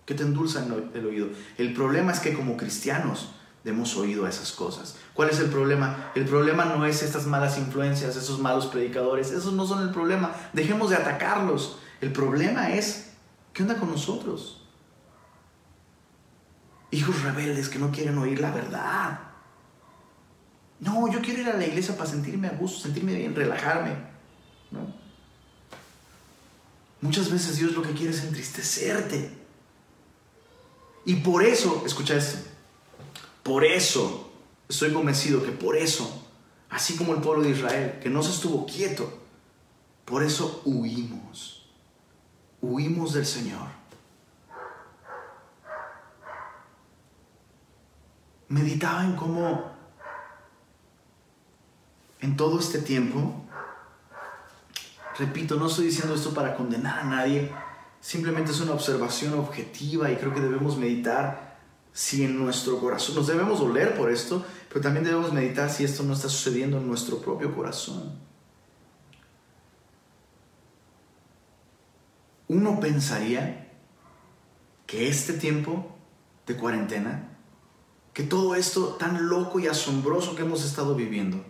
que te endulzan el oído. El problema es que como cristianos hemos oído a esas cosas. ¿Cuál es el problema? El problema no es estas malas influencias, esos malos predicadores, esos no son el problema. Dejemos de atacarlos. El problema es, ¿qué onda con nosotros? Hijos rebeldes que no quieren oír la verdad. No, yo quiero ir a la iglesia para sentirme a gusto, sentirme bien, relajarme. ¿no? Muchas veces Dios lo que quiere es entristecerte. Y por eso, escucha esto, por eso, estoy convencido que por eso, así como el pueblo de Israel, que no se estuvo quieto, por eso huimos. Huimos del Señor. Meditaba en cómo en todo este tiempo, repito, no estoy diciendo esto para condenar a nadie, simplemente es una observación objetiva y creo que debemos meditar si en nuestro corazón, nos debemos doler por esto, pero también debemos meditar si esto no está sucediendo en nuestro propio corazón. Uno pensaría que este tiempo de cuarentena, que todo esto tan loco y asombroso que hemos estado viviendo,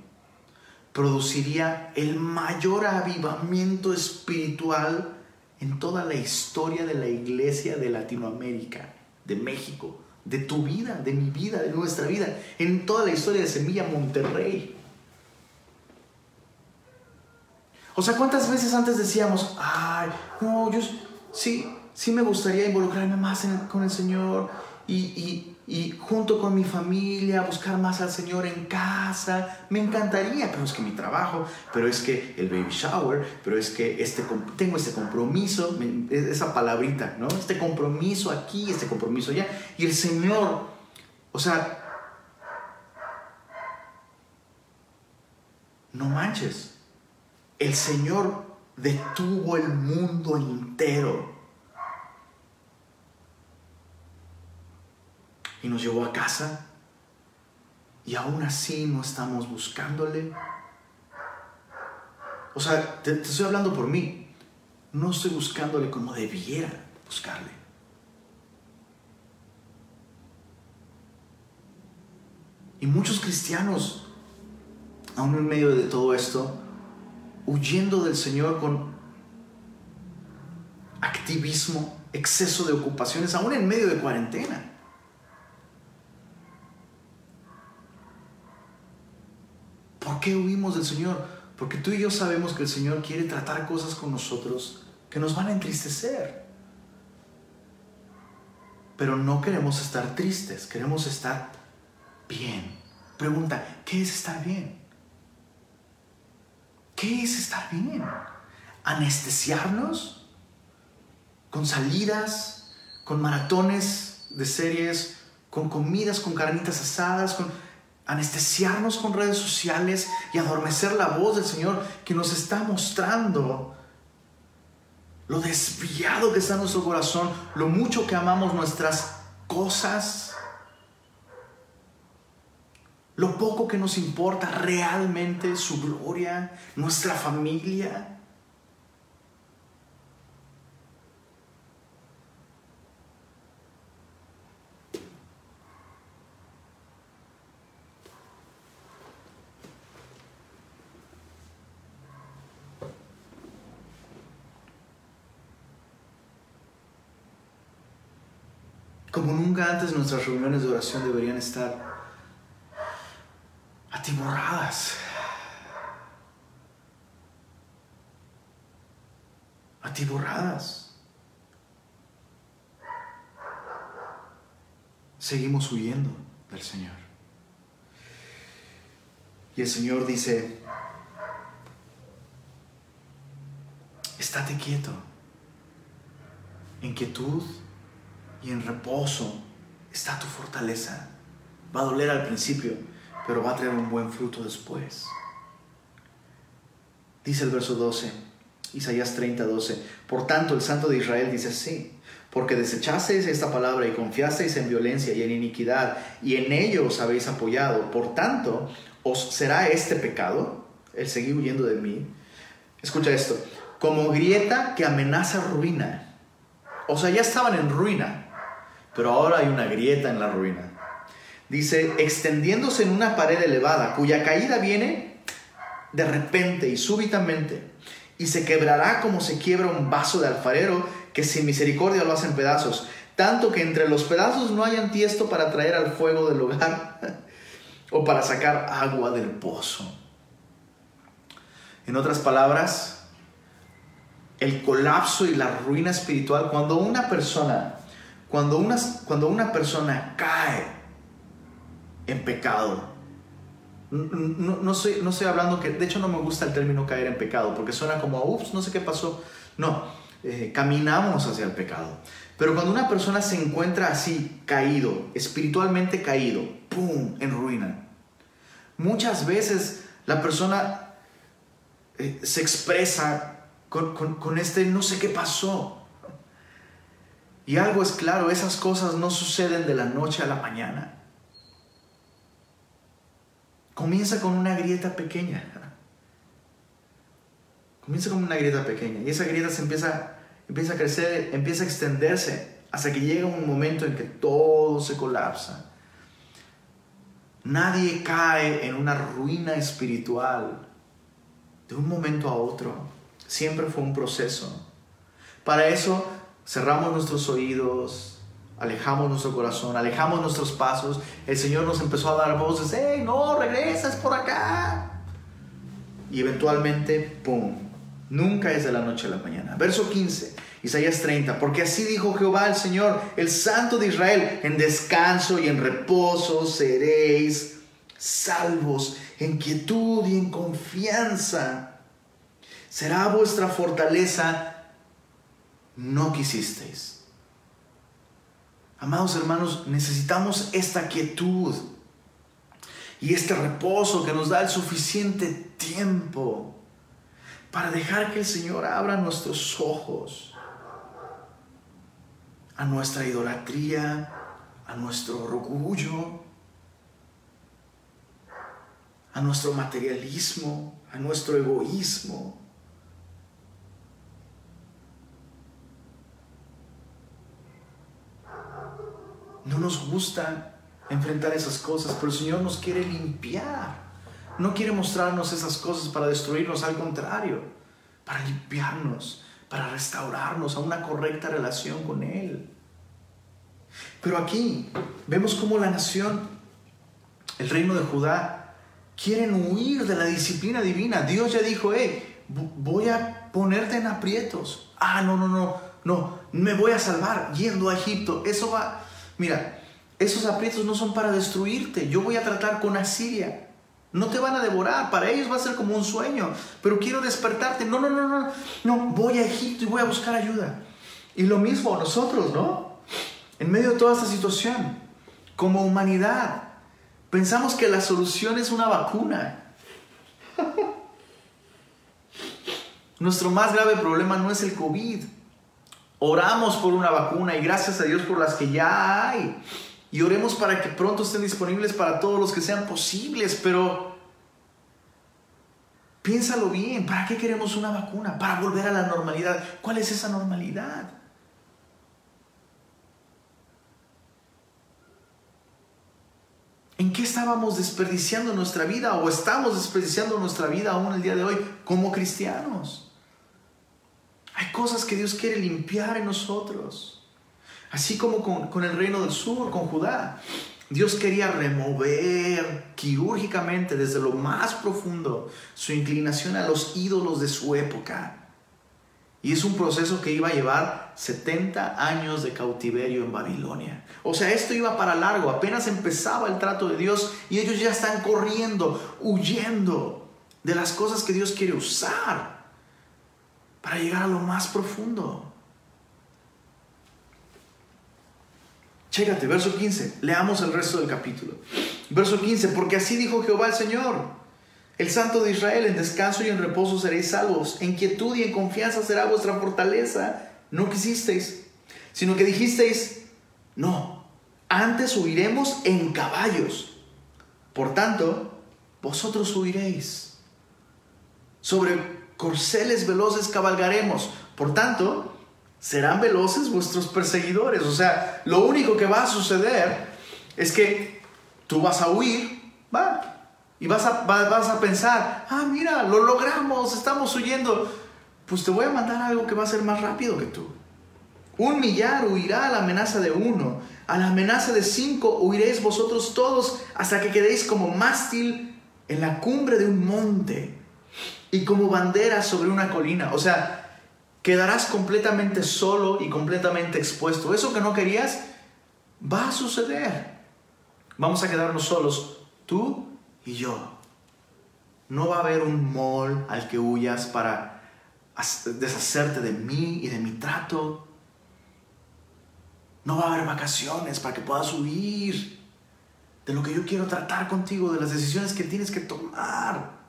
produciría el mayor avivamiento espiritual en toda la historia de la iglesia de Latinoamérica, de México, de tu vida, de mi vida, de nuestra vida, en toda la historia de Semilla Monterrey. O sea, ¿cuántas veces antes decíamos, ay, no, yo sí, sí me gustaría involucrarme más con el Señor y, y junto con mi familia buscar más al Señor en casa. Me encantaría, pero es que mi trabajo, pero es que el baby shower, pero es que este, tengo este compromiso, esa palabrita, ¿no? Este compromiso aquí, este compromiso allá. Y el Señor, o sea, no manches, el Señor detuvo el mundo entero y nos llevó a casa y aún así no estamos buscándole. O sea, te, estoy hablando por mí. No estoy buscándole como debiera buscarle. Y muchos cristianos, aún en medio de todo esto, huyendo del Señor con activismo, exceso de ocupaciones, aún en medio de cuarentena. ¿Por qué huimos del Señor? Porque tú y yo sabemos que el Señor quiere tratar cosas con nosotros que nos van a entristecer. Pero no queremos estar tristes, queremos estar bien. Pregunta, ¿qué es estar bien? ¿Qué es estar bien? ¿Anestesiarnos? ¿Con salidas? ¿Con maratones de series? ¿Con comidas, con carnitas asadas? ¿Con anestesiarnos con redes sociales y adormecer la voz del Señor que nos está mostrando lo desviado que está nuestro corazón, lo mucho que amamos nuestras cosas, lo poco que nos importa realmente su gloria, nuestra familia. Nunca antes nuestras reuniones de oración deberían estar atiborradas. Atiborradas. Seguimos huyendo del Señor. Y el Señor dice, estate quieto, en quietud y en reposo está tu fortaleza. Va a doler al principio, pero va a traer un buen fruto después. Dice el verso 12, Isaías 30, 12. Por tanto, el Santo de Israel dice así, porque desechasteis esta palabra y confiasteis en violencia y en iniquidad, y en ello os habéis apoyado. Por tanto, ¿os será este pecado, el seguir huyendo de mí? Escucha esto, como grieta que amenaza ruina. O sea, ya estaban en ruina, pero ahora hay una grieta en la ruina. Dice, extendiéndose en una pared elevada, cuya caída viene de repente y súbitamente, y se quebrará como se quiebra un vaso de alfarero que sin misericordia lo hacen pedazos, tanto que entre los pedazos no hayan tiesto para traer al fuego del hogar o para sacar agua del pozo. En otras palabras, el colapso y la ruina espiritual, cuando una persona cuando una, cuando una persona cae en pecado, no, no, estoy, no hablando que, de hecho no me gusta el término caer en pecado, porque suena como, ups, no sé qué pasó. No, eh, caminamos hacia el pecado. Pero cuando una persona se encuentra así, caído, espiritualmente caído, ¡pum!, en ruina. Muchas veces la persona eh, se expresa con, con este no sé qué pasó. Y algo es claro, esas cosas no suceden de la noche a la mañana. Comienza con una grieta pequeña. Comienza con una grieta pequeña. Y esa grieta se empieza, empieza a crecer, empieza a extenderse, hasta que llega un momento en que todo se colapsa. Nadie cae en una ruina espiritual de un momento a otro. Siempre fue un proceso. Para eso cerramos nuestros oídos, alejamos nuestro corazón, alejamos nuestros pasos, el Señor nos empezó a dar voces, ¡hey, no, regresas por acá! Y eventualmente, ¡pum! Nunca es de la noche a la mañana. Verso 15, Isaías 30, porque así dijo Jehová el Señor, el Santo de Israel, en descanso y en reposo seréis salvos, en quietud y en confianza. Será vuestra fortaleza no quisisteis. Amados hermanos, necesitamos esta quietud y este reposo que nos da el suficiente tiempo para dejar que el Señor abra nuestros ojos a nuestra idolatría, a nuestro orgullo, a nuestro materialismo, a nuestro egoísmo. No nos gusta enfrentar esas cosas, pero el Señor nos quiere limpiar. No quiere mostrarnos esas cosas para destruirnos, al contrario, para limpiarnos, para restaurarnos a una correcta relación con Él. Pero aquí vemos cómo la nación, el reino de Judá, quieren huir de la disciplina divina. Dios ya dijo, hey, voy a ponerte en aprietos. Ah, no, no, no, no, me voy a salvar yendo a Egipto. Eso va, mira, esos aprietos no son para destruirte. Yo voy a tratar con Asiria. No te van a devorar, para ellos va a ser como un sueño, pero quiero despertarte. No, no, no, no, no, voy a Egipto y voy a buscar ayuda. Y lo mismo nosotros, ¿no? En medio de toda esta situación, como humanidad, pensamos que la solución es una vacuna. Nuestro más grave problema no es el COVID. Oramos por una vacuna y gracias a Dios por las que ya hay. Y oremos para que pronto estén disponibles para todos los que sean posibles, pero piénsalo bien, ¿para qué queremos una vacuna? Para volver a la normalidad. ¿Cuál es esa normalidad? ¿En qué estábamos desperdiciando nuestra vida o estamos desperdiciando nuestra vida aún el día de hoy como cristianos? Hay cosas que Dios quiere limpiar en nosotros. Así como con, el reino del sur, con Judá. Dios quería remover quirúrgicamente desde lo más profundo su inclinación a los ídolos de su época. Y es un proceso que iba a llevar 70 años de cautiverio en Babilonia. O sea, esto iba para largo, apenas empezaba el trato de Dios y ellos ya están corriendo, huyendo de las cosas que Dios quiere usar para llegar a lo más profundo. Chécate, verso 15. Leamos el resto del capítulo. Verso 15. Porque así dijo Jehová el Señor, el Santo de Israel, en descanso y en reposo seréis salvos. En quietud y en confianza será vuestra fortaleza. No quisisteis, sino que dijisteis, no, antes huiremos en caballos. Por tanto, vosotros huiréis. Sobre corceles veloces cabalgaremos. Por tanto, serán veloces vuestros perseguidores. O sea, lo único que va a suceder es que tú vas a huir, va, y vas a, vas a pensar, ah, mira, lo logramos, estamos huyendo. Pues te voy a mandar algo que va a ser más rápido que tú. Un millar huirá a la amenaza de uno, a la amenaza de cinco huiréis vosotros todos hasta que quedéis como mástil en la cumbre de un monte y como bandera sobre una colina. O sea, quedarás completamente solo y completamente expuesto. Eso que no querías va a suceder. Vamos a quedarnos solos, tú y yo. No va a haber un mall al que huyas para deshacerte de mí y de mi trato. No va a haber vacaciones para que puedas huir de lo que yo quiero tratar contigo, de las decisiones que tienes que tomar.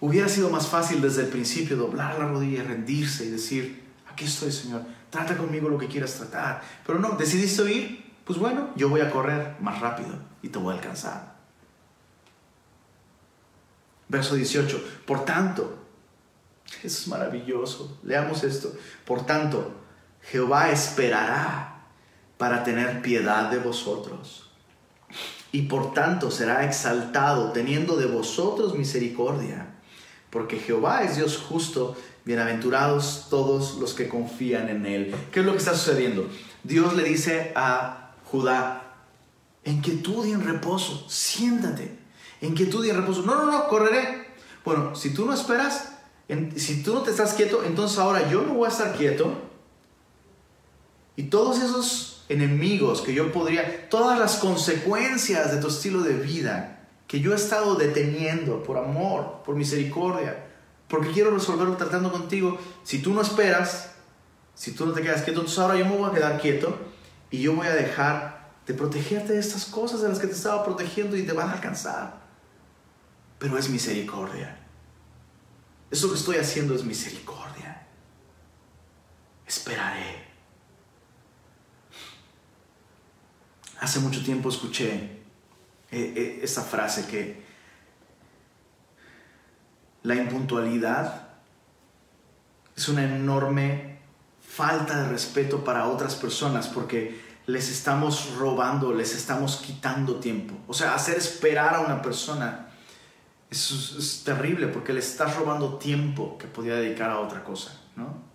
Hubiera sido más fácil desde el principio doblar la rodilla, rendirse y decir, aquí estoy Señor, trata conmigo lo que quieras tratar. Pero no, decidiste oír, pues bueno, yo voy a correr más rápido y te voy a alcanzar. Verso 18, por tanto, eso es maravilloso, leamos esto, por tanto, Jehová esperará para tener piedad de vosotros. Y por tanto será exaltado teniendo de vosotros misericordia porque Jehová es Dios justo, bienaventurados todos los que confían en Él. ¿Qué es lo que está sucediendo? Dios le dice a Judá, en quietud y en reposo, siéntate, en quietud y en reposo. No, no, no, correré. Bueno, si tú no esperas, si tú no te estás quieto, entonces ahora yo no voy a estar quieto. Y todos esos enemigos que yo podría, todas las consecuencias de tu estilo de vida, que yo he estado deteniendo por amor, por misericordia, porque quiero resolverlo tratando contigo, si tú no esperas, si tú no te quedas quieto, entonces ahora yo me voy a quedar quieto y yo voy a dejar de protegerte de estas cosas de las que te estaba protegiendo y te van a alcanzar. Pero es misericordia. Eso que estoy haciendo es misericordia. Esperaré. Hace mucho tiempo escuché eh, eh, esa frase que la impuntualidad es una enorme falta de respeto para otras personas porque les estamos robando, les estamos quitando tiempo. O sea, hacer esperar a una persona Eso es, terrible porque le estás robando tiempo que podía dedicar a otra cosa, ¿no?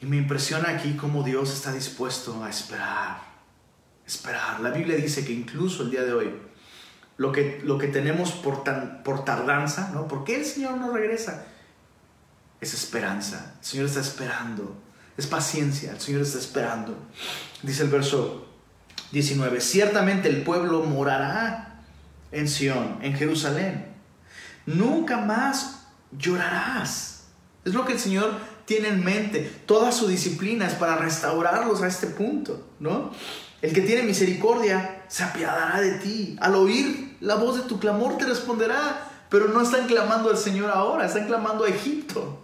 Y me impresiona aquí cómo Dios está dispuesto a esperar, esperar. La Biblia dice que incluso el día de hoy, lo que, lo que tenemos por, tan, por tardanza, ¿no? ¿Por qué el Señor no regresa? Es esperanza. El Señor está esperando. Es paciencia. El Señor está esperando. Dice el verso 19. Ciertamente el pueblo morará en Sión, en Jerusalén. Nunca más llorarás. Es lo que el Señor tiene en mente. Toda su disciplina es para restaurarlos a este punto, ¿no? El que tiene misericordia se apiadará de ti. Al oír la voz de tu clamor te responderá. Pero no están clamando al Señor ahora, están clamando a Egipto.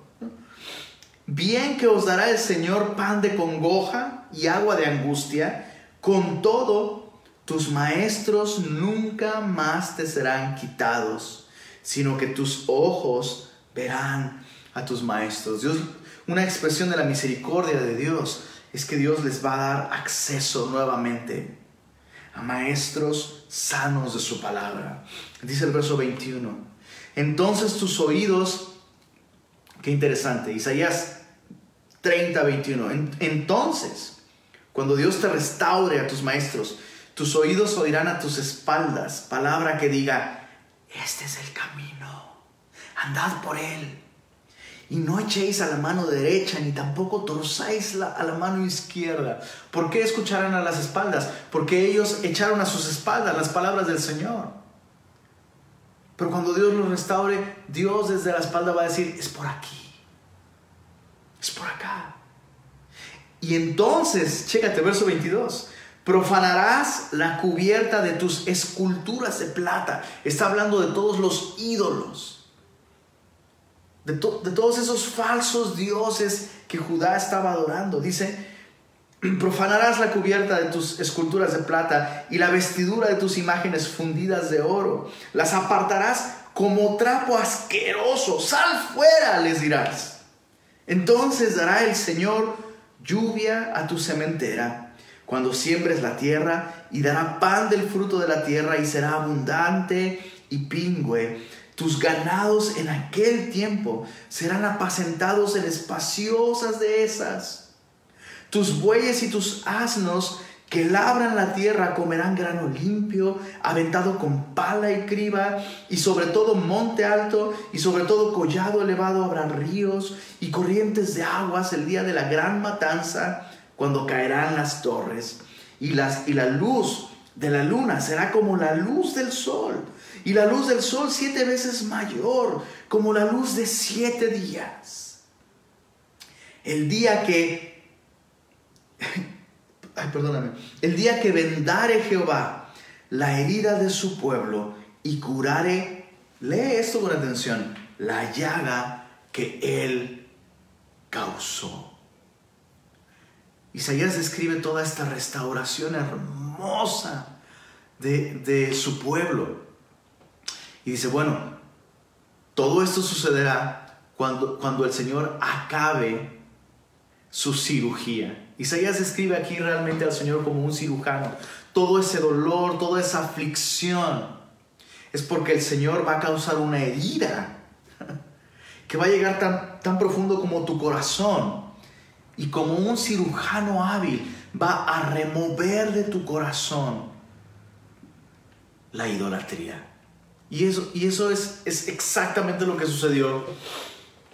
Bien que os dará el Señor pan de congoja y agua de angustia, con todo tus maestros nunca más te serán quitados, sino que tus ojos verán a tus maestros. Dios, una expresión de la misericordia de Dios es que Dios les va a dar acceso nuevamente a maestros sanos de su palabra. Dice el verso 21. Entonces tus oídos, qué interesante, Isaías 30, 21. Entonces, cuando Dios te restaure a tus maestros, tus oídos oirán a tus espaldas palabra que diga, este es el camino, andad por él y no echéis a la mano derecha, ni tampoco torzáis a la mano izquierda. ¿Por qué escucharán a las espaldas? Porque ellos echaron a sus espaldas las palabras del Señor. Pero cuando Dios los restaure, Dios desde la espalda va a decir, es por aquí, es por acá. Y entonces, chécate, verso 22, profanarás la cubierta de tus esculturas de plata. Está hablando de todos los ídolos de, todos esos falsos dioses que Judá estaba adorando. Dice, profanarás la cubierta de tus esculturas de plata y la vestidura de tus imágenes fundidas de oro. Las apartarás como trapo asqueroso. Sal fuera, les dirás. Entonces dará el Señor lluvia a tu cementera cuando siembres la tierra y dará pan del fruto de la tierra y será abundante y pingüe tus ganados en aquel tiempo serán apacentados en espaciosas dehesas. Tus bueyes y tus asnos que labran la tierra comerán grano limpio, aventado con pala y criba, y sobre todo monte alto, y sobre todo collado elevado habrá ríos y corrientes de aguas el día de la gran matanza, cuando caerán las torres, y, las, y la luz de la luna será como la luz del sol y la luz del sol siete veces mayor, como la luz de siete días. El día que, ay, perdóname, el día que vendare Jehová la herida de su pueblo y curare, lee esto con atención, la llaga que él causó. Isaías describe toda esta restauración hermosa de, de su pueblo. Y dice, bueno, todo esto sucederá cuando, cuando el Señor acabe su cirugía. Isaías describe aquí realmente al Señor como un cirujano. Todo ese dolor, toda esa aflicción, es porque el Señor va a causar una herida que va a llegar tan, tan profundo como tu corazón. Y como un cirujano hábil va a remover de tu corazón la idolatría. Y eso, y eso es, es exactamente lo que sucedió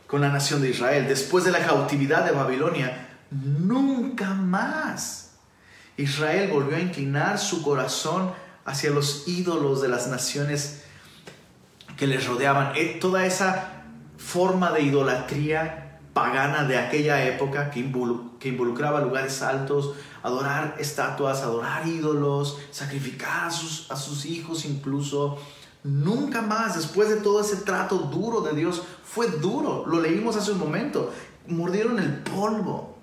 con la nación de Israel. Después de la cautividad de Babilonia, nunca más Israel volvió a inclinar su corazón hacia los ídolos de las naciones que les rodeaban. Eh, toda esa forma de idolatría pagana de aquella época que, involucraba lugares altos, adorar estatuas, adorar ídolos, sacrificar a sus, a sus hijos incluso, Nunca más, después de todo ese trato duro de Dios, fue duro, lo leímos hace un momento, mordieron el polvo.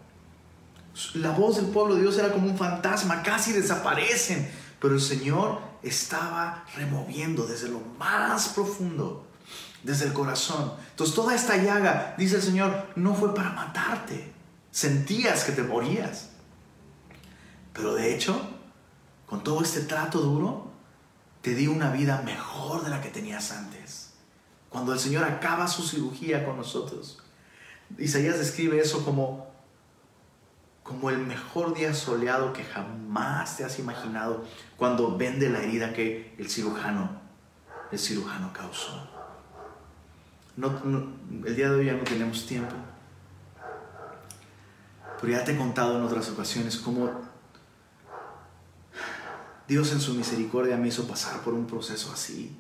La voz del pueblo de Dios era como un fantasma, casi desaparecen, pero el Señor estaba removiendo desde lo más profundo, desde el corazón. Entonces toda esta llaga, dice el Señor, no fue para matarte, sentías que te morías. Pero de hecho, con todo este trato duro, te di una vida mejor de la que tenías antes. Cuando el Señor acaba su cirugía con nosotros. Isaías describe eso como, como el mejor día soleado que jamás te has imaginado cuando vende la herida que el cirujano, el cirujano causó. el día de hoy ya no tenemos tiempo. Pero ya te he contado en otras ocasiones cómo Dios en su misericordia me hizo pasar por un proceso así.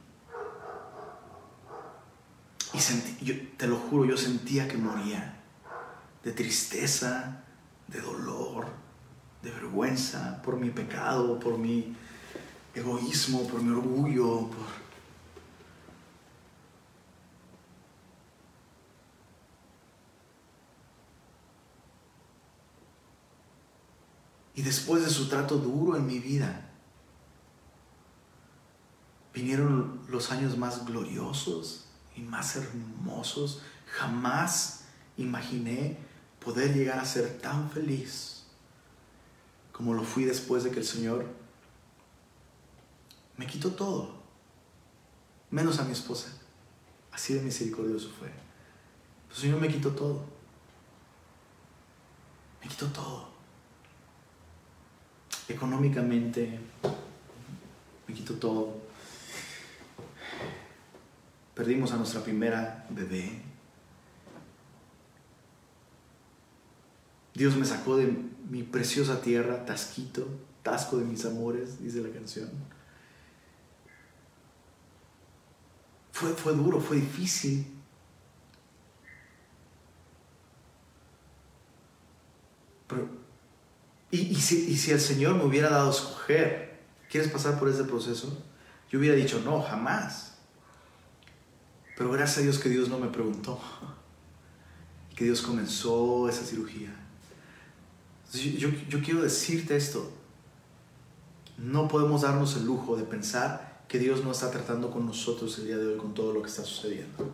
Y sentí, yo, te lo juro, yo sentía que moría de tristeza, de dolor, de vergüenza por mi pecado, por mi egoísmo, por mi orgullo, por... Y después de su trato duro en mi vida, vinieron los años más gloriosos y más hermosos. Jamás imaginé poder llegar a ser tan feliz como lo fui después de que el Señor me quitó todo, menos a mi esposa. Así de misericordioso fue. El Señor me quitó todo. Me quitó todo. Económicamente, me quitó todo Perdimos a nuestra primera bebé. Dios me sacó de mi preciosa tierra, Tasquito, Tasco de mis amores, dice la canción. Fue, fue duro, fue difícil. y, y, si, y si el Señor me hubiera dado a escoger, ¿quieres pasar por ese proceso? Yo hubiera dicho, no, jamás. Pero gracias a Dios que Dios no me preguntó. Que Dios comenzó esa cirugía. Yo, yo, quiero decirte esto. No podemos darnos el lujo de pensar que Dios no está tratando con nosotros el día de hoy con todo lo que está sucediendo.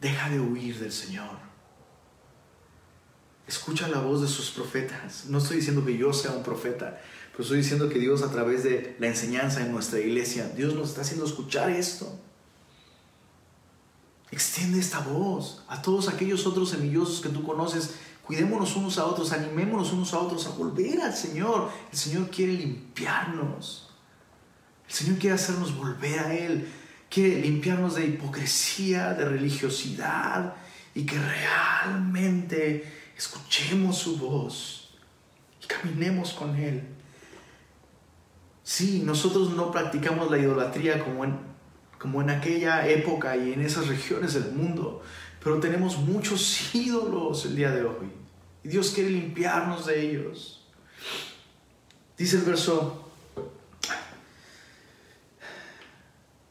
Deja de huir del Señor. Escucha la voz de sus profetas. No estoy diciendo que yo sea un profeta, pero estoy diciendo que Dios a través de la enseñanza en nuestra iglesia, Dios nos está haciendo escuchar esto. Extiende esta voz a todos aquellos otros semillosos que tú conoces. Cuidémonos unos a otros, animémonos unos a otros a volver al Señor. El Señor quiere limpiarnos. El Señor quiere hacernos volver a Él. Quiere limpiarnos de hipocresía, de religiosidad y que realmente escuchemos su voz y caminemos con Él. Sí, nosotros no practicamos la idolatría como en, como en aquella época y en esas regiones del mundo, pero tenemos muchos ídolos el día de hoy. Y Dios quiere limpiarnos de ellos. Dice el verso,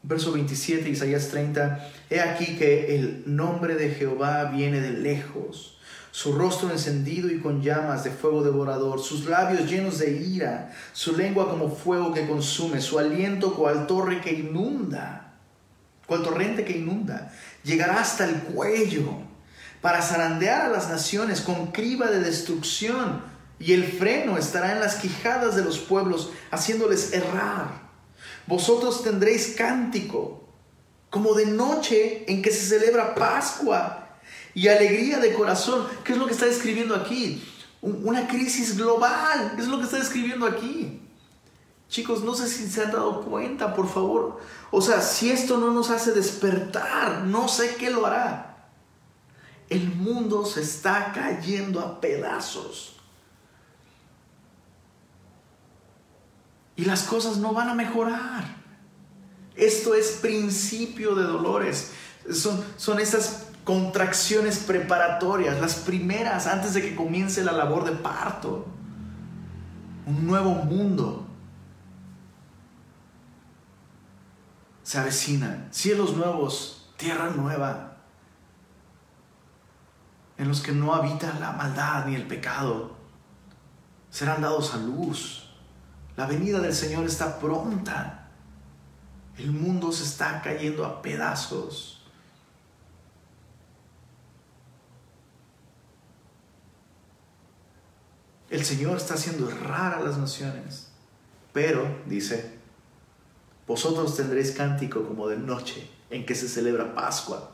verso 27, Isaías 30, He aquí que el nombre de Jehová viene de lejos su rostro encendido y con llamas de fuego devorador, sus labios llenos de ira, su lengua como fuego que consume, su aliento cual torre que inunda, cual torrente que inunda, llegará hasta el cuello para zarandear a las naciones con criba de destrucción, y el freno estará en las quijadas de los pueblos, haciéndoles errar. Vosotros tendréis cántico, como de noche en que se celebra Pascua y alegría de corazón. ¿Qué es lo que está describiendo aquí? Una crisis global. ¿Qué es lo que está describiendo aquí? Chicos, no sé si se han dado cuenta, por favor. O sea, si esto no nos hace despertar, no sé qué lo hará. El mundo se está cayendo a pedazos. Y las cosas no van a mejorar. Esto es principio de dolores. Son, son esas contracciones preparatorias, las primeras antes de que comience la labor de parto. Un nuevo mundo se avecina, cielos nuevos, tierra nueva, en los que no habita la maldad ni el pecado. Serán dados a luz. La venida del Señor está pronta. El mundo se está cayendo a pedazos. El Señor está haciendo errar a las naciones. Pero, dice, vosotros tendréis cántico como de noche en que se celebra Pascua.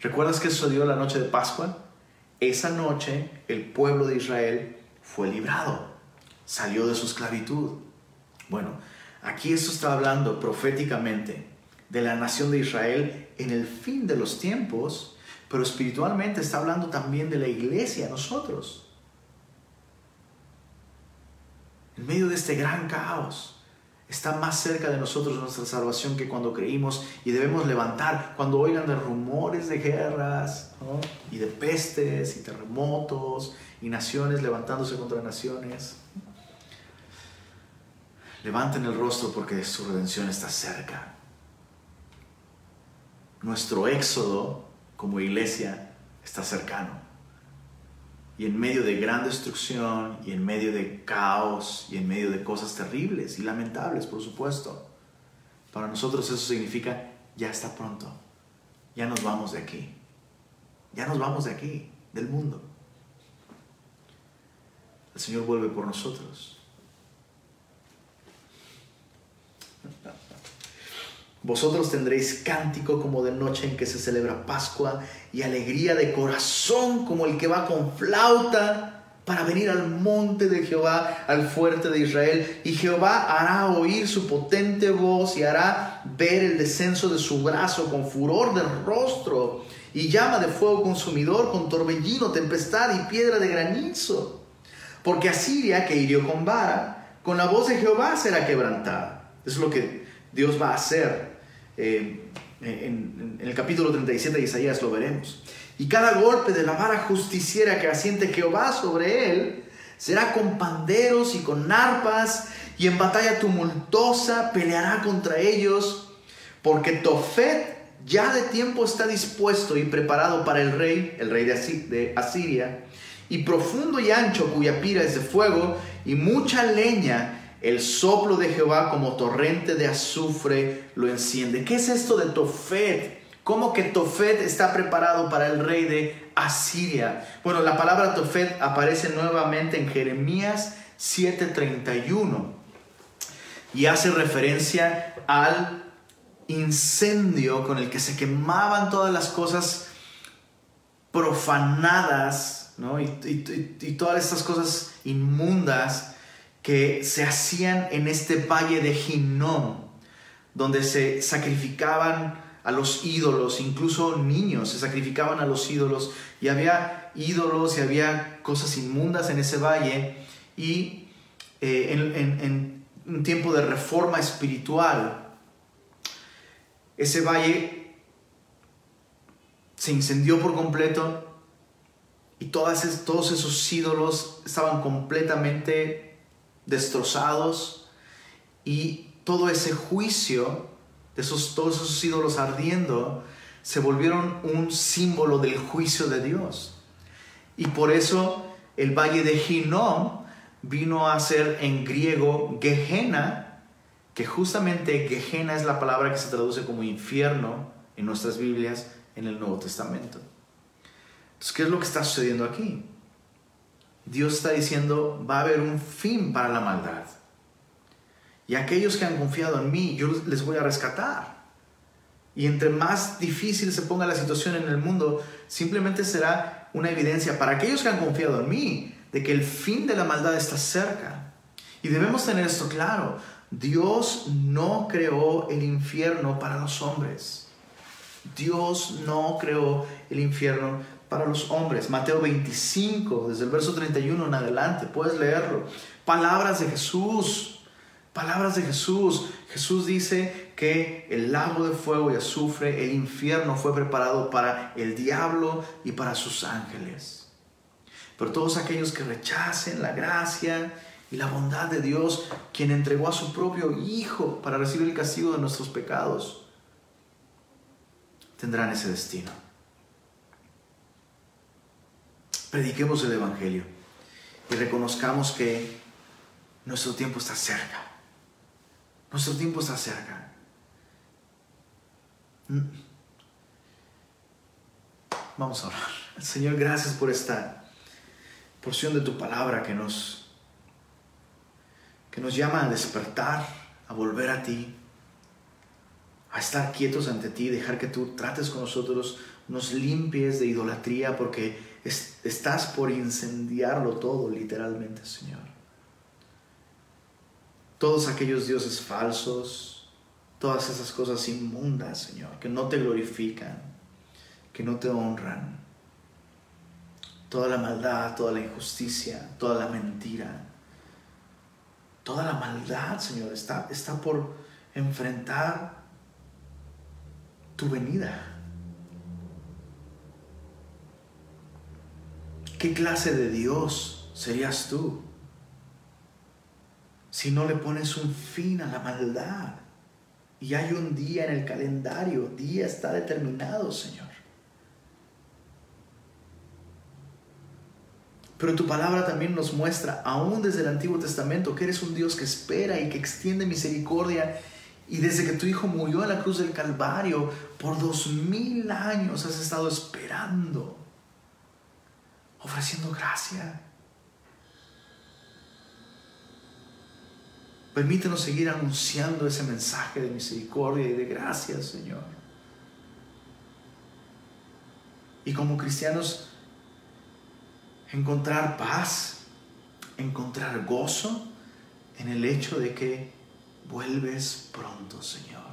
¿Recuerdas que sucedió la noche de Pascua? Esa noche el pueblo de Israel fue librado, salió de su esclavitud. Bueno, aquí esto está hablando proféticamente de la nación de Israel en el fin de los tiempos, pero espiritualmente está hablando también de la iglesia, nosotros. En medio de este gran caos, está más cerca de nosotros nuestra salvación que cuando creímos y debemos levantar cuando oigan de rumores de guerras y de pestes y terremotos y naciones levantándose contra naciones. Levanten el rostro porque su redención está cerca. Nuestro éxodo como iglesia está cercano. Y en medio de gran destrucción, y en medio de caos, y en medio de cosas terribles y lamentables, por supuesto. Para nosotros eso significa, ya está pronto, ya nos vamos de aquí, ya nos vamos de aquí, del mundo. El Señor vuelve por nosotros. Vosotros tendréis cántico como de noche en que se celebra Pascua y alegría de corazón como el que va con flauta para venir al monte de Jehová, al fuerte de Israel. Y Jehová hará oír su potente voz y hará ver el descenso de su brazo con furor del rostro y llama de fuego consumidor con torbellino, tempestad y piedra de granizo. Porque Asiria, que hirió con vara, con la voz de Jehová será quebrantada. Es lo que Dios va a hacer eh, en, el capítulo 37 de Isaías lo veremos. Y cada golpe de la vara justiciera que asiente Jehová sobre él será con panderos y con arpas y en batalla tumultuosa peleará contra ellos, porque Tofet ya de tiempo está dispuesto y preparado para el rey, el rey de Asiria, y profundo y ancho cuya pira es de fuego y mucha leña el soplo de Jehová como torrente de azufre lo enciende. ¿Qué es esto de Tofet? ¿Cómo que Tofet está preparado para el rey de Asiria? Bueno, la palabra Tofet aparece nuevamente en Jeremías 7:31 y hace referencia al incendio con el que se quemaban todas las cosas profanadas ¿no? y, y todas estas cosas inmundas que se hacían en este valle de Hinnom, donde se sacrificaban a los ídolos, incluso niños se sacrificaban a los ídolos, y había ídolos y había cosas inmundas en ese valle, y eh, en, un tiempo de reforma espiritual, ese valle se incendió por completo y todas, todos esos ídolos estaban completamente destrozados y todo ese juicio de esos, todos esos ídolos ardiendo se volvieron un símbolo del juicio de Dios. Y por eso el valle de Hinnom vino a ser en griego Gehenna, que justamente Gehenna es la palabra que se traduce como infierno en nuestras Biblias en el Nuevo Testamento. Entonces, ¿qué es lo que está sucediendo aquí? Dios está diciendo, va a haber un fin para la maldad. Y aquellos que han confiado en mí, yo les voy a rescatar. Y entre más difícil se ponga la situación en el mundo, simplemente será una evidencia para aquellos que han confiado en mí de que el fin de la maldad está cerca. Y debemos tener esto claro. Dios no creó el infierno para los hombres. Dios no creó el infierno para los hombres. Mateo 25, desde el verso 31 en adelante, puedes leerlo. Palabras de Jesús, palabras de Jesús. Jesús dice que el lago de fuego y azufre, el infierno fue preparado para el diablo y para sus ángeles. Pero todos aquellos que rechacen la gracia y la bondad de Dios, quien entregó a su propio Hijo para recibir el castigo de nuestros pecados, tendrán ese destino prediquemos el Evangelio y reconozcamos que nuestro tiempo está cerca. Nuestro tiempo está cerca. Mm. Vamos a orar. Señor, gracias por esta porción de tu palabra que nos que nos llama a despertar, a volver a ti, a estar quietos ante ti, dejar que tú trates con nosotros, nos limpies de idolatría porque estás por incendiarlo todo, literalmente, Señor. Todos aquellos dioses falsos, todas esas cosas inmundas, Señor, que no te glorifican, que no te honran. Toda la maldad, toda la injusticia, toda la mentira, toda la maldad, Señor, está, está por enfrentar tu venida. ¿Qué clase de Dios serías tú si no le pones un fin a la maldad? Y hay un día en el calendario, día está determinado, Señor. Pero tu palabra también nos muestra, aún desde el Antiguo Testamento, que eres un Dios que espera y que extiende misericordia. Y desde que tu Hijo murió en la cruz del Calvario, por dos mil años has estado esperando ofreciendo gracia. Permítenos seguir anunciando ese mensaje de misericordia y de gracia, Señor. Y como cristianos, encontrar paz, encontrar gozo en el hecho de que vuelves pronto, Señor.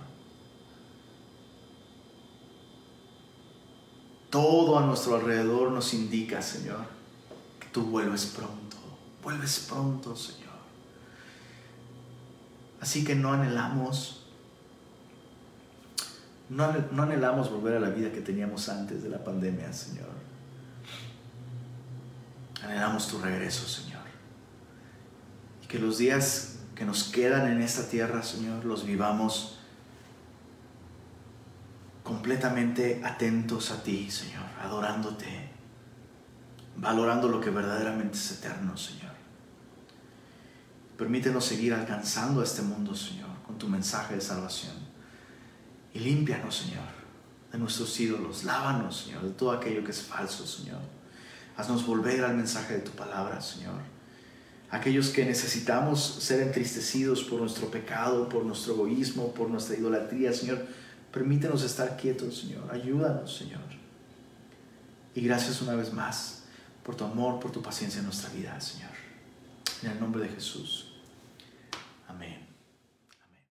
Todo a nuestro alrededor nos indica, Señor, que tú vuelves pronto, vuelves pronto, Señor. Así que no anhelamos, no, anhelamos volver a la vida que teníamos antes de la pandemia, Señor. Anhelamos tu regreso, Señor. Y que los días que nos quedan en esta tierra, Señor, los vivamos completamente atentos a ti, Señor, adorándote, valorando lo que verdaderamente es eterno, Señor. Permítenos seguir alcanzando a este mundo, Señor, con tu mensaje de salvación. Y límpianos, Señor, de nuestros ídolos. Lávanos, Señor, de todo aquello que es falso, Señor. Haznos volver al mensaje de tu palabra, Señor. Aquellos que necesitamos ser entristecidos por nuestro pecado, por nuestro egoísmo, por nuestra idolatría, Señor, Permítenos estar quietos, Señor. Ayúdanos, Señor. Y gracias una vez más por tu amor, por tu paciencia en nuestra vida, Señor. En el nombre de Jesús.